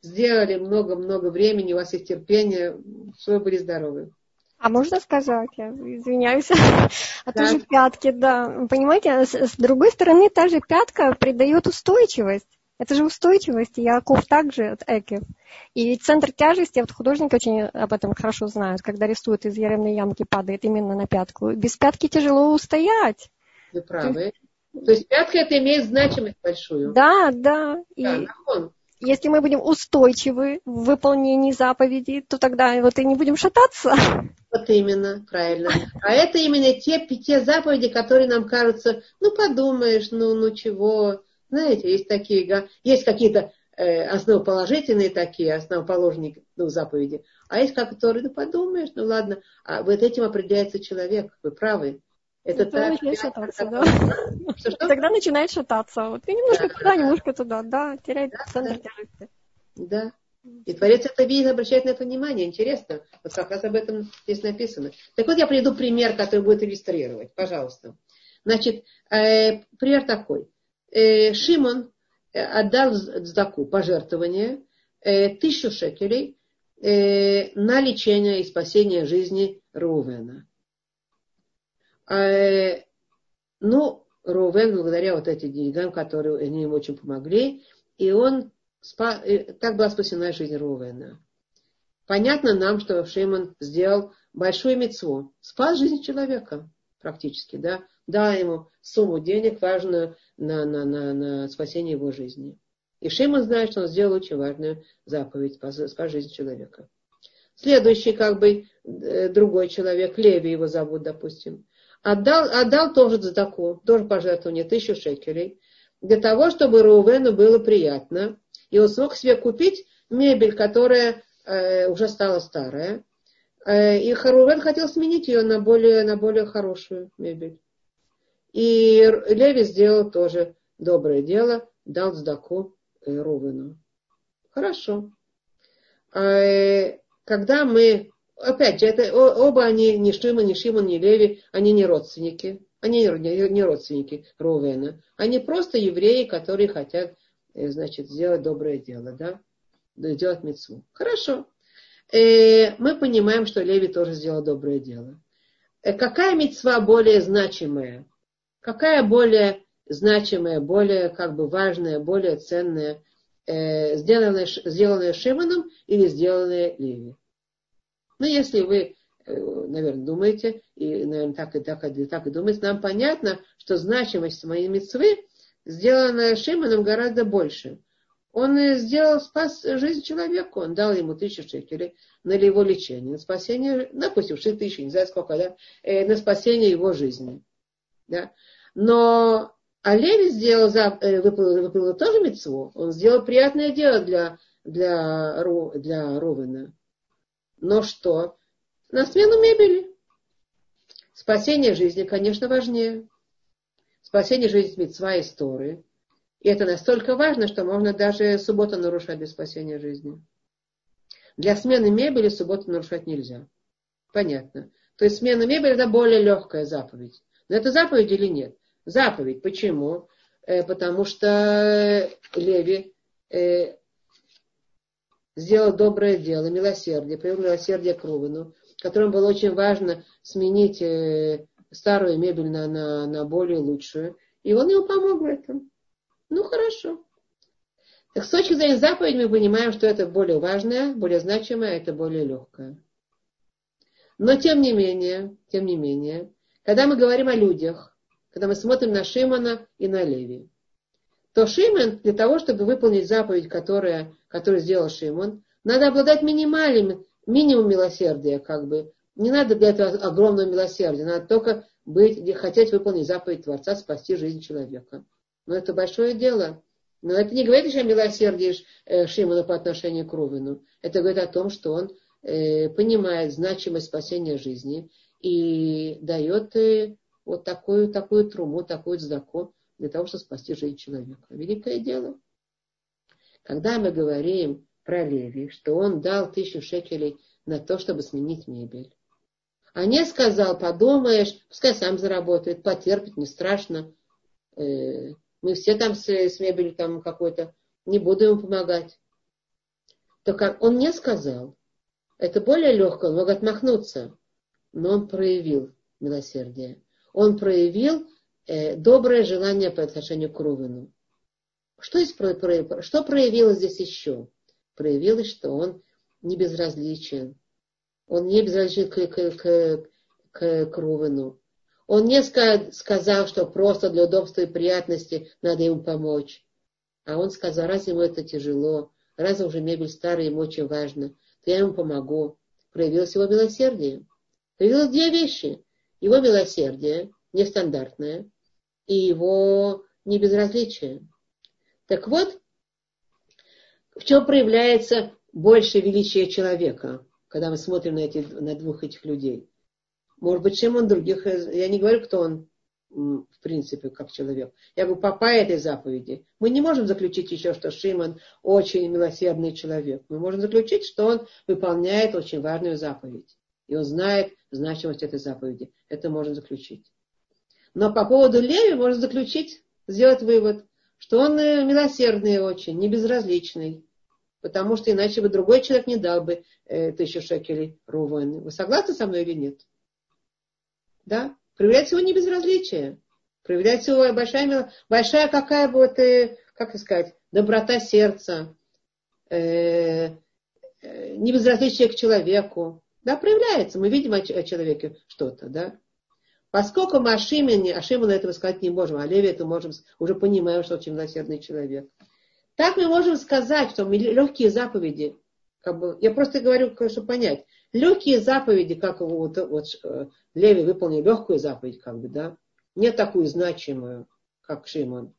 сделали много-много времени, у вас есть терпение, чтобы были здоровы. А можно сказать? Я извиняюсь. А Да. тоже пятки, да. Понимаете, а с, другой стороны, та же пятка придает устойчивость. Это же устойчивость. Яков также от Экев. И центр тяжести, вот художники очень об этом хорошо знают, когда рисуют из яремной ямки, падает именно на пятку. Без пятки тяжело устоять. Вы правы. То есть пятка это имеет значимость большую. Да, да. И нахон. если мы будем устойчивы в выполнении заповедей, то тогда вот и не будем шататься. Вот именно, правильно. А это именно те, те заповеди, которые нам кажутся, ну подумаешь, ну, ну чего. Знаете, есть такие, га- есть какие-то э, основоположительные такие, основоположники ну, заповеди, а есть которые, ну подумаешь, ну ладно, а вот этим определяется человек, вы правы. Это Тогда так. начинает шататься, да. Что, что? Тогда начинает шататься. Вот и немножко Да. туда, немножко туда, да, теряет Да, центр да. тяжести. Да. И Творец это видит, обращает на это внимание. Интересно. Вот как раз об этом здесь написано. Так вот, я приведу пример, который будет иллюстрировать. Пожалуйста. Значит, э, пример такой. Э, Шимон э, отдал сдаку пожертвование э, тысячу шекелей э, на лечение и спасение жизни Рувена. Э, ну, Рувен, благодаря вот этим деньгам, которые они ему очень помогли, и он спа- так была спасена жизнь Рувена. Понятно нам, что Шимон сделал большую мецву, спас жизнь человека практически, да, дал ему сумму денег, важную на, на, на, на спасение его жизни. И Шимон знает, что он сделал очень важную заповедь, спас, спас жизнь человека. Следующий, как бы, э, другой человек, Леви его зовут, допустим, отдал, отдал тоже задаку, тоже пожертвование, тысячу шекелей, для того, чтобы Рувену было приятно, и он смог себе купить мебель, которая э, уже стала старая, Э, и Рувен хотел сменить ее на более, на более хорошую мебель. И Леви сделал тоже доброе дело, дал сдаку э, Рувену. Хорошо. Э, Когда мы, опять же, это, оба они, ни Шимон, ни Шимон, ни Леви, они не родственники. Они не не родственники Рувена. Они просто евреи, которые хотят, э, значит, сделать доброе дело, да? Сделать мецву. Хорошо. Э, Мы понимаем, что Леви тоже сделал доброе дело. Э, Какая мецва более значимая? Какая более значимая, более как бы важная, более ценная, сделанная, сделанная Шимоном или сделанная Леви? Ну, если вы, э, наверное, думаете, и, наверное, так и так, и так и думаете, нам понятно, что значимость моей мецвы, сделанная Шимоном, гораздо больше. Он сделал, спас жизнь человеку, он дал ему тысячу шекелей на его лечение, на спасение, допустим, шесть тысяч, не знаю сколько, да, э, на спасение его жизни. Да. Но а Леви сделал, э, выполнил, выполнил тоже мецву, он сделал приятное дело для, для, для Ровена. Но что? На смену мебели. Спасение жизни, конечно, важнее. Спасение жизни мецва и сторы. И это настолько важно, что можно даже субботу нарушать без спасения жизни. Для смены мебели субботу нарушать нельзя. Понятно. То есть смена мебели это более легкая заповедь. Но это заповедь или нет? Заповедь. Почему? Э, потому что Леви э, сделал доброе дело, милосердие, привел милосердие к Рувену, которому было очень важно сменить э, старую мебель на, на, на более лучшую. И он ему помог в этом. Ну, хорошо. Так с точки зрения заповеди мы понимаем, что это более важное, более значимое, это более легкое. Но тем не менее, тем не менее, когда мы говорим о людях, когда мы смотрим на Шимона и на Леви, то Шимон для того, чтобы выполнить заповедь, которая, которую сделал Шимон, Надо обладать минимальным, минимум милосердия, как бы. Не надо для этого огромного милосердия, надо только быть, хотеть выполнить заповедь Творца, спасти жизнь человека. Но это большое дело. Но это не говорит еще о милосердии э, Шимона по отношению к Рувину. Это говорит о том, что он э, понимает значимость спасения жизни и дает э, вот такую, такую труму, такую знаку для того, чтобы спасти жизнь человека. Великое дело. Когда мы говорим про Леви, что он дал тысячу шекелей на то, чтобы сменить мебель, а не сказал, подумаешь, пускай сам заработает, потерпит, не страшно. Э, мы все там с, с мебелью там какой-то, не буду ему помогать. Так он не сказал. Это более легко, он мог отмахнуться. Но он проявил милосердие. Он проявил э, доброе желание по отношению к Рувену. Что, есть, что проявилось здесь еще? Проявилось, что он не безразличен, он не безразличен к, к, к, к, к Рувену. Он не сказал, что просто для удобства и приятности надо ему помочь. А он сказал, раз ему это тяжело, раз уже мебель старая, ему очень важно, то я ему помогу. Проявилось его милосердие. Проявилось две вещи. Его милосердие, нестандартное, и его небезразличие. Так вот, в чем проявляется больше величие человека? когда мы смотрим на, эти, на двух этих людей. Может быть, чем он других, я не говорю, кто он в принципе, как человек. Я говорю, по этой заповеди. Мы не можем заключить еще, что Шимон очень милосердный человек. Мы можем заключить, что он выполняет очень важную заповедь. И он знает значимость этой заповеди. Это можно заключить. Но по поводу Леви можно заключить, сделать вывод, что он э, милосердный очень, не безразличный потому что иначе бы другой человек не дал бы э, тысячу шекелей Рувен. Вы согласны со мной или нет? Да? Проявляется его небезразличие. Проявляется его большая, большая какая вот, э, как сказать, доброта сердца, э, э, небезразличие к человеку. Да, проявляется. Мы видим о, о человеке что-то, да. Поскольку мы о Шимоне, о этого сказать не можем, а Леве это можем, уже понимаем, что очень милосердный человек. Так мы можем сказать, что легкие заповеди, как бы, я просто говорю, чтобы понять, легкие заповеди, как вот, вот э, Леви выполнил легкую заповедь, как бы, да, не такую значимую, как Шимон.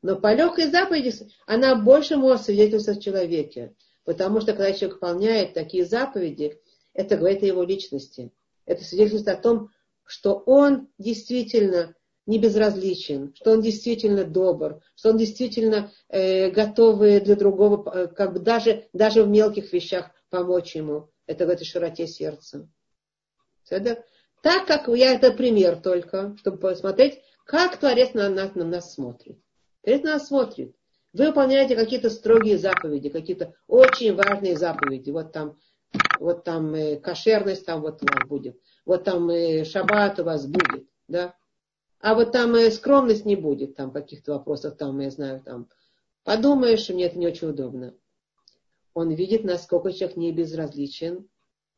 Но по легкой заповеди она больше может свидетельствовать о человеке. Потому что когда человек выполняет такие заповеди, это говорит о его личности. Это свидетельствует о том, что он действительно не безразличен, что он действительно добр, что он действительно э, готов для другого, э, как бы даже, даже в мелких вещах помочь ему. Это в этой широте сердца. Это, так как я это пример только, чтобы посмотреть, как Творец на нас, на нас смотрит. Творец на нас смотрит. Вы выполняете какие-то строгие заповеди, какие-то очень важные заповеди. Вот там, вот там э, кошерность там вот у будет. Вот там э, шаббат у вас будет. Да? А вот там э, скромность не будет, там каких-то вопросов, там, я знаю, там, подумаешь, мне это не очень удобно. Он видит, насколько человек не безразличен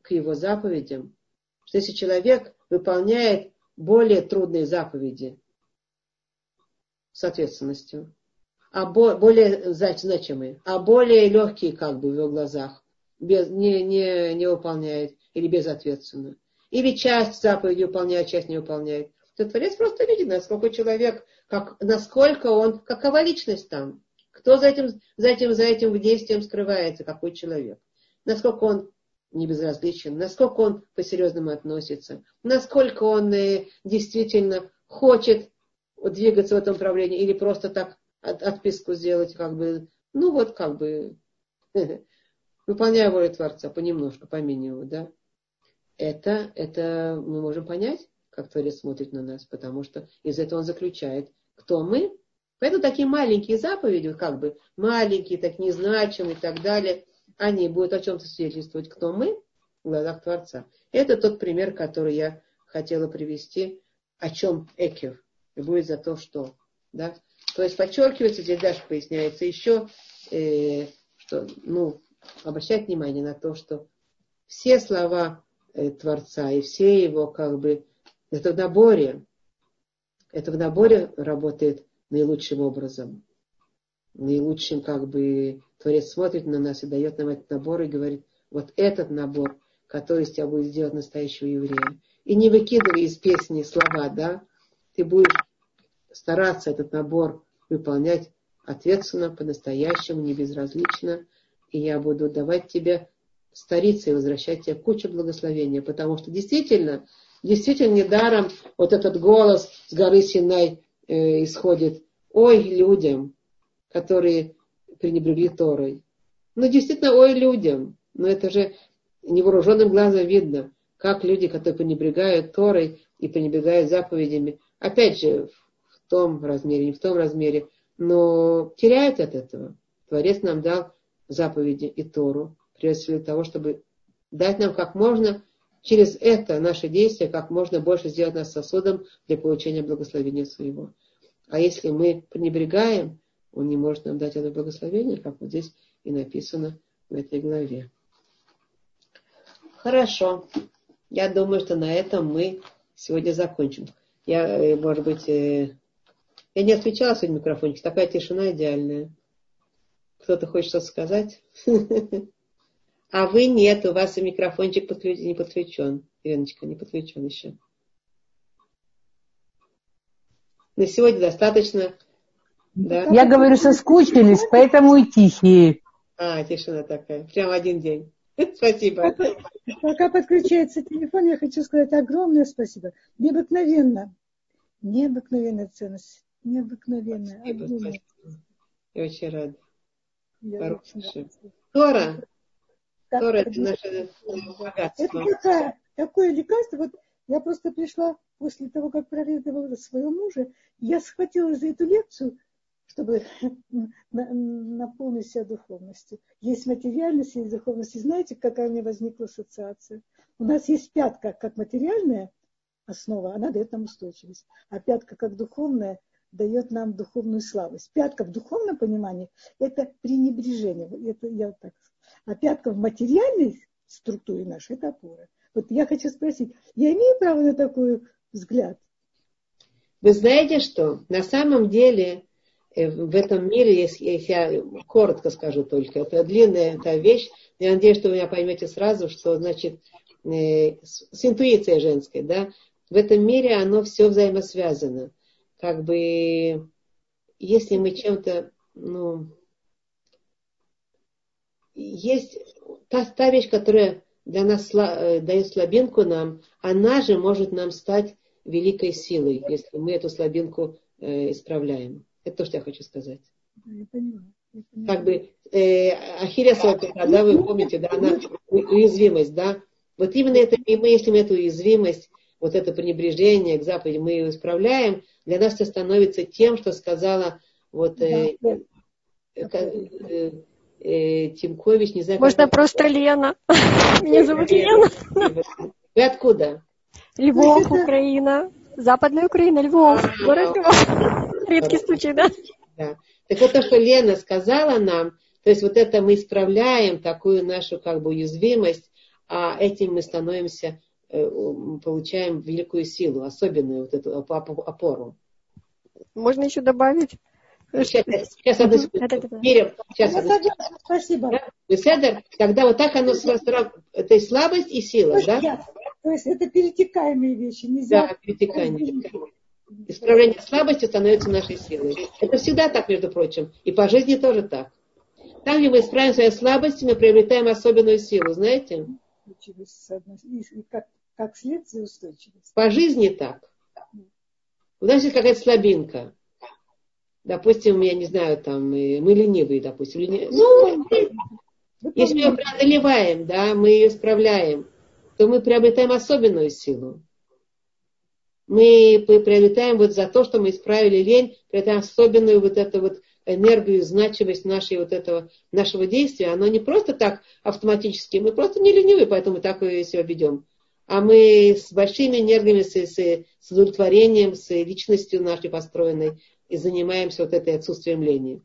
к его заповедям. Что если человек выполняет более трудные заповеди с ответственностью, а более значимые, а более легкие как бы в его глазах, без, не, не, не выполняет или безответственно. Или часть заповеди выполняет, часть не выполняет. То Творец просто видит, насколько человек, как, насколько он, какова личность там, кто за этим, за этим, за этим действием скрывается, какой человек, насколько он не безразличен, насколько он по-серьезному относится, насколько он э, действительно хочет двигаться в этом направлении или просто так от, отписку сделать, как бы, ну вот как бы, выполняя волю Творца понемножку, по минимуму, да. Это, это мы можем понять как Творец смотрит на нас, потому что из этого он заключает, кто мы. Поэтому такие маленькие заповеди, как бы маленькие, так незначимые и так далее, они будут о чем-то свидетельствовать, кто мы в глазах Творца. Это тот пример, который я хотела привести, о чем Экев. Будет за то, что. Да? То есть подчеркивается, здесь даже поясняется еще, э, что, ну, обращать внимание на то, что все слова Творца и все его как бы это в наборе. Это в наборе работает наилучшим образом. наилучшим, как бы, Творец смотрит на нас и дает нам этот набор и говорит, вот этот набор, который из тебя будет сделать настоящего еврея. И не выкидывай из песни слова, да, ты будешь стараться этот набор выполнять ответственно, по-настоящему, не безразлично, и я буду давать тебе стариться и возвращать тебе кучу благословения, потому что действительно, действительно недаром вот этот голос с горы Синай э, исходит. Ой, людям, которые пренебрегли Торой. Ну, действительно, ой, людям. Но это же невооруженным глазом видно, как люди, которые пренебрегают Торой и пренебрегают заповедями, опять же, в том размере, не в том размере, но теряют от этого. Творец нам дал заповеди и Тору, прежде для того, чтобы дать нам как можно через это наше действие, как можно больше сделать нас сосудом для получения благословения своего. А если мы пренебрегаем, он не может нам дать это благословение, как вот здесь и написано в этой главе. Хорошо. Я думаю, что на этом мы сегодня закончим. Я, э, может быть, э, я не отвечала сегодня микрофончик. Такая тишина идеальная. Кто-то хочет что-то сказать? А вы нет, у вас и микрофончик не подключен. Ириночка, не подключен еще. На сегодня достаточно. Да? Я говорю, соскучились, поэтому и тихие. А, тишина такая. Прям один день. Спасибо. Пока, пока подключается телефон, я хочу сказать огромное спасибо. Необыкновенно. Необыкновенная ценность. Необыкновенная. Спасибо, спасибо. Я очень рада. Я очень Тора. Тора это наше богатство. Это такая, такое лекарство. Вот я просто пришла после того, как проведывала своего мужа, я схватилась за эту лекцию, чтобы наполнить себя духовностью. Есть материальность, есть духовность. И знаете, какая у меня возникла ассоциация? У нас есть пятка как материальная основа, она дает нам устойчивость. А пятка как духовная дает нам духовную слабость. Пятка в духовном понимании – это пренебрежение. Это я так А пятка в материальной структуре нашей – это опора. Вот я хочу спросить, я имею право на такой взгляд? Вы знаете что? На самом деле Э, в этом мире, если, если я коротко скажу только, это длинная эта вещь, я надеюсь, что вы меня поймете сразу, что значит э, с, с интуицией женской, да, в этом мире оно все взаимосвязано. Как бы, если мы чем-то, ну, есть та, та вещь, которая для нас э, дает слабинку нам, она же может нам стать великой силой, если мы эту слабинку э, исправляем. Это то, что я хочу сказать. Я понимаю. Как бы э, Ахиллесова пята, да, вы помните, да, она уязвимость, да. Вот именно это, и мы, если мы эту уязвимость, вот это пренебрежение к заповеди, мы ее исправляем, для нас это становится тем, что сказала вот э, э, э, э, Тимкович, не знаю. Можно как... просто Лена. Меня зовут Лена. Вы откуда? Львов, Украина. Западная Украина, Львов. Город Львов. Редкий случай, да? Да. Так вот то, что Лена сказала нам, то есть вот это мы исправляем такую нашу как бы уязвимость, а этим мы становимся, э, получаем великую силу, особенную вот эту опору. Можно еще добавить? Сейчас, сейчас одну секунду. Сейчас одну Спасибо. Да? Когда вот так оно, это слабость и сила, да? То есть это перетекаемые вещи, нельзя... Да, перетекание. Исправление слабости становится нашей силой. Это всегда так, между прочим. И по жизни тоже так. Там, где мы исправим свои слабости, мы приобретаем особенную силу, знаете? Как, как следствие устойчивость. По жизни так. У нас есть какая-то слабинка. Допустим, я не знаю, там, мы ленивые, допустим. Ленивые. Ну, если мы ее преодолеваем, да, мы ее исправляем, то мы приобретаем особенную силу мы приобретаем вот за то, что мы исправили лень, приобретаем особенную вот эту вот энергию, значимость нашей вот этого, нашего действия. Оно не просто так автоматически, мы просто не ленивые, поэтому так себя ведем. А мы с большими энергиями, с, с, с удовлетворением, с личностью нашей построенной и занимаемся вот этой отсутствием лени.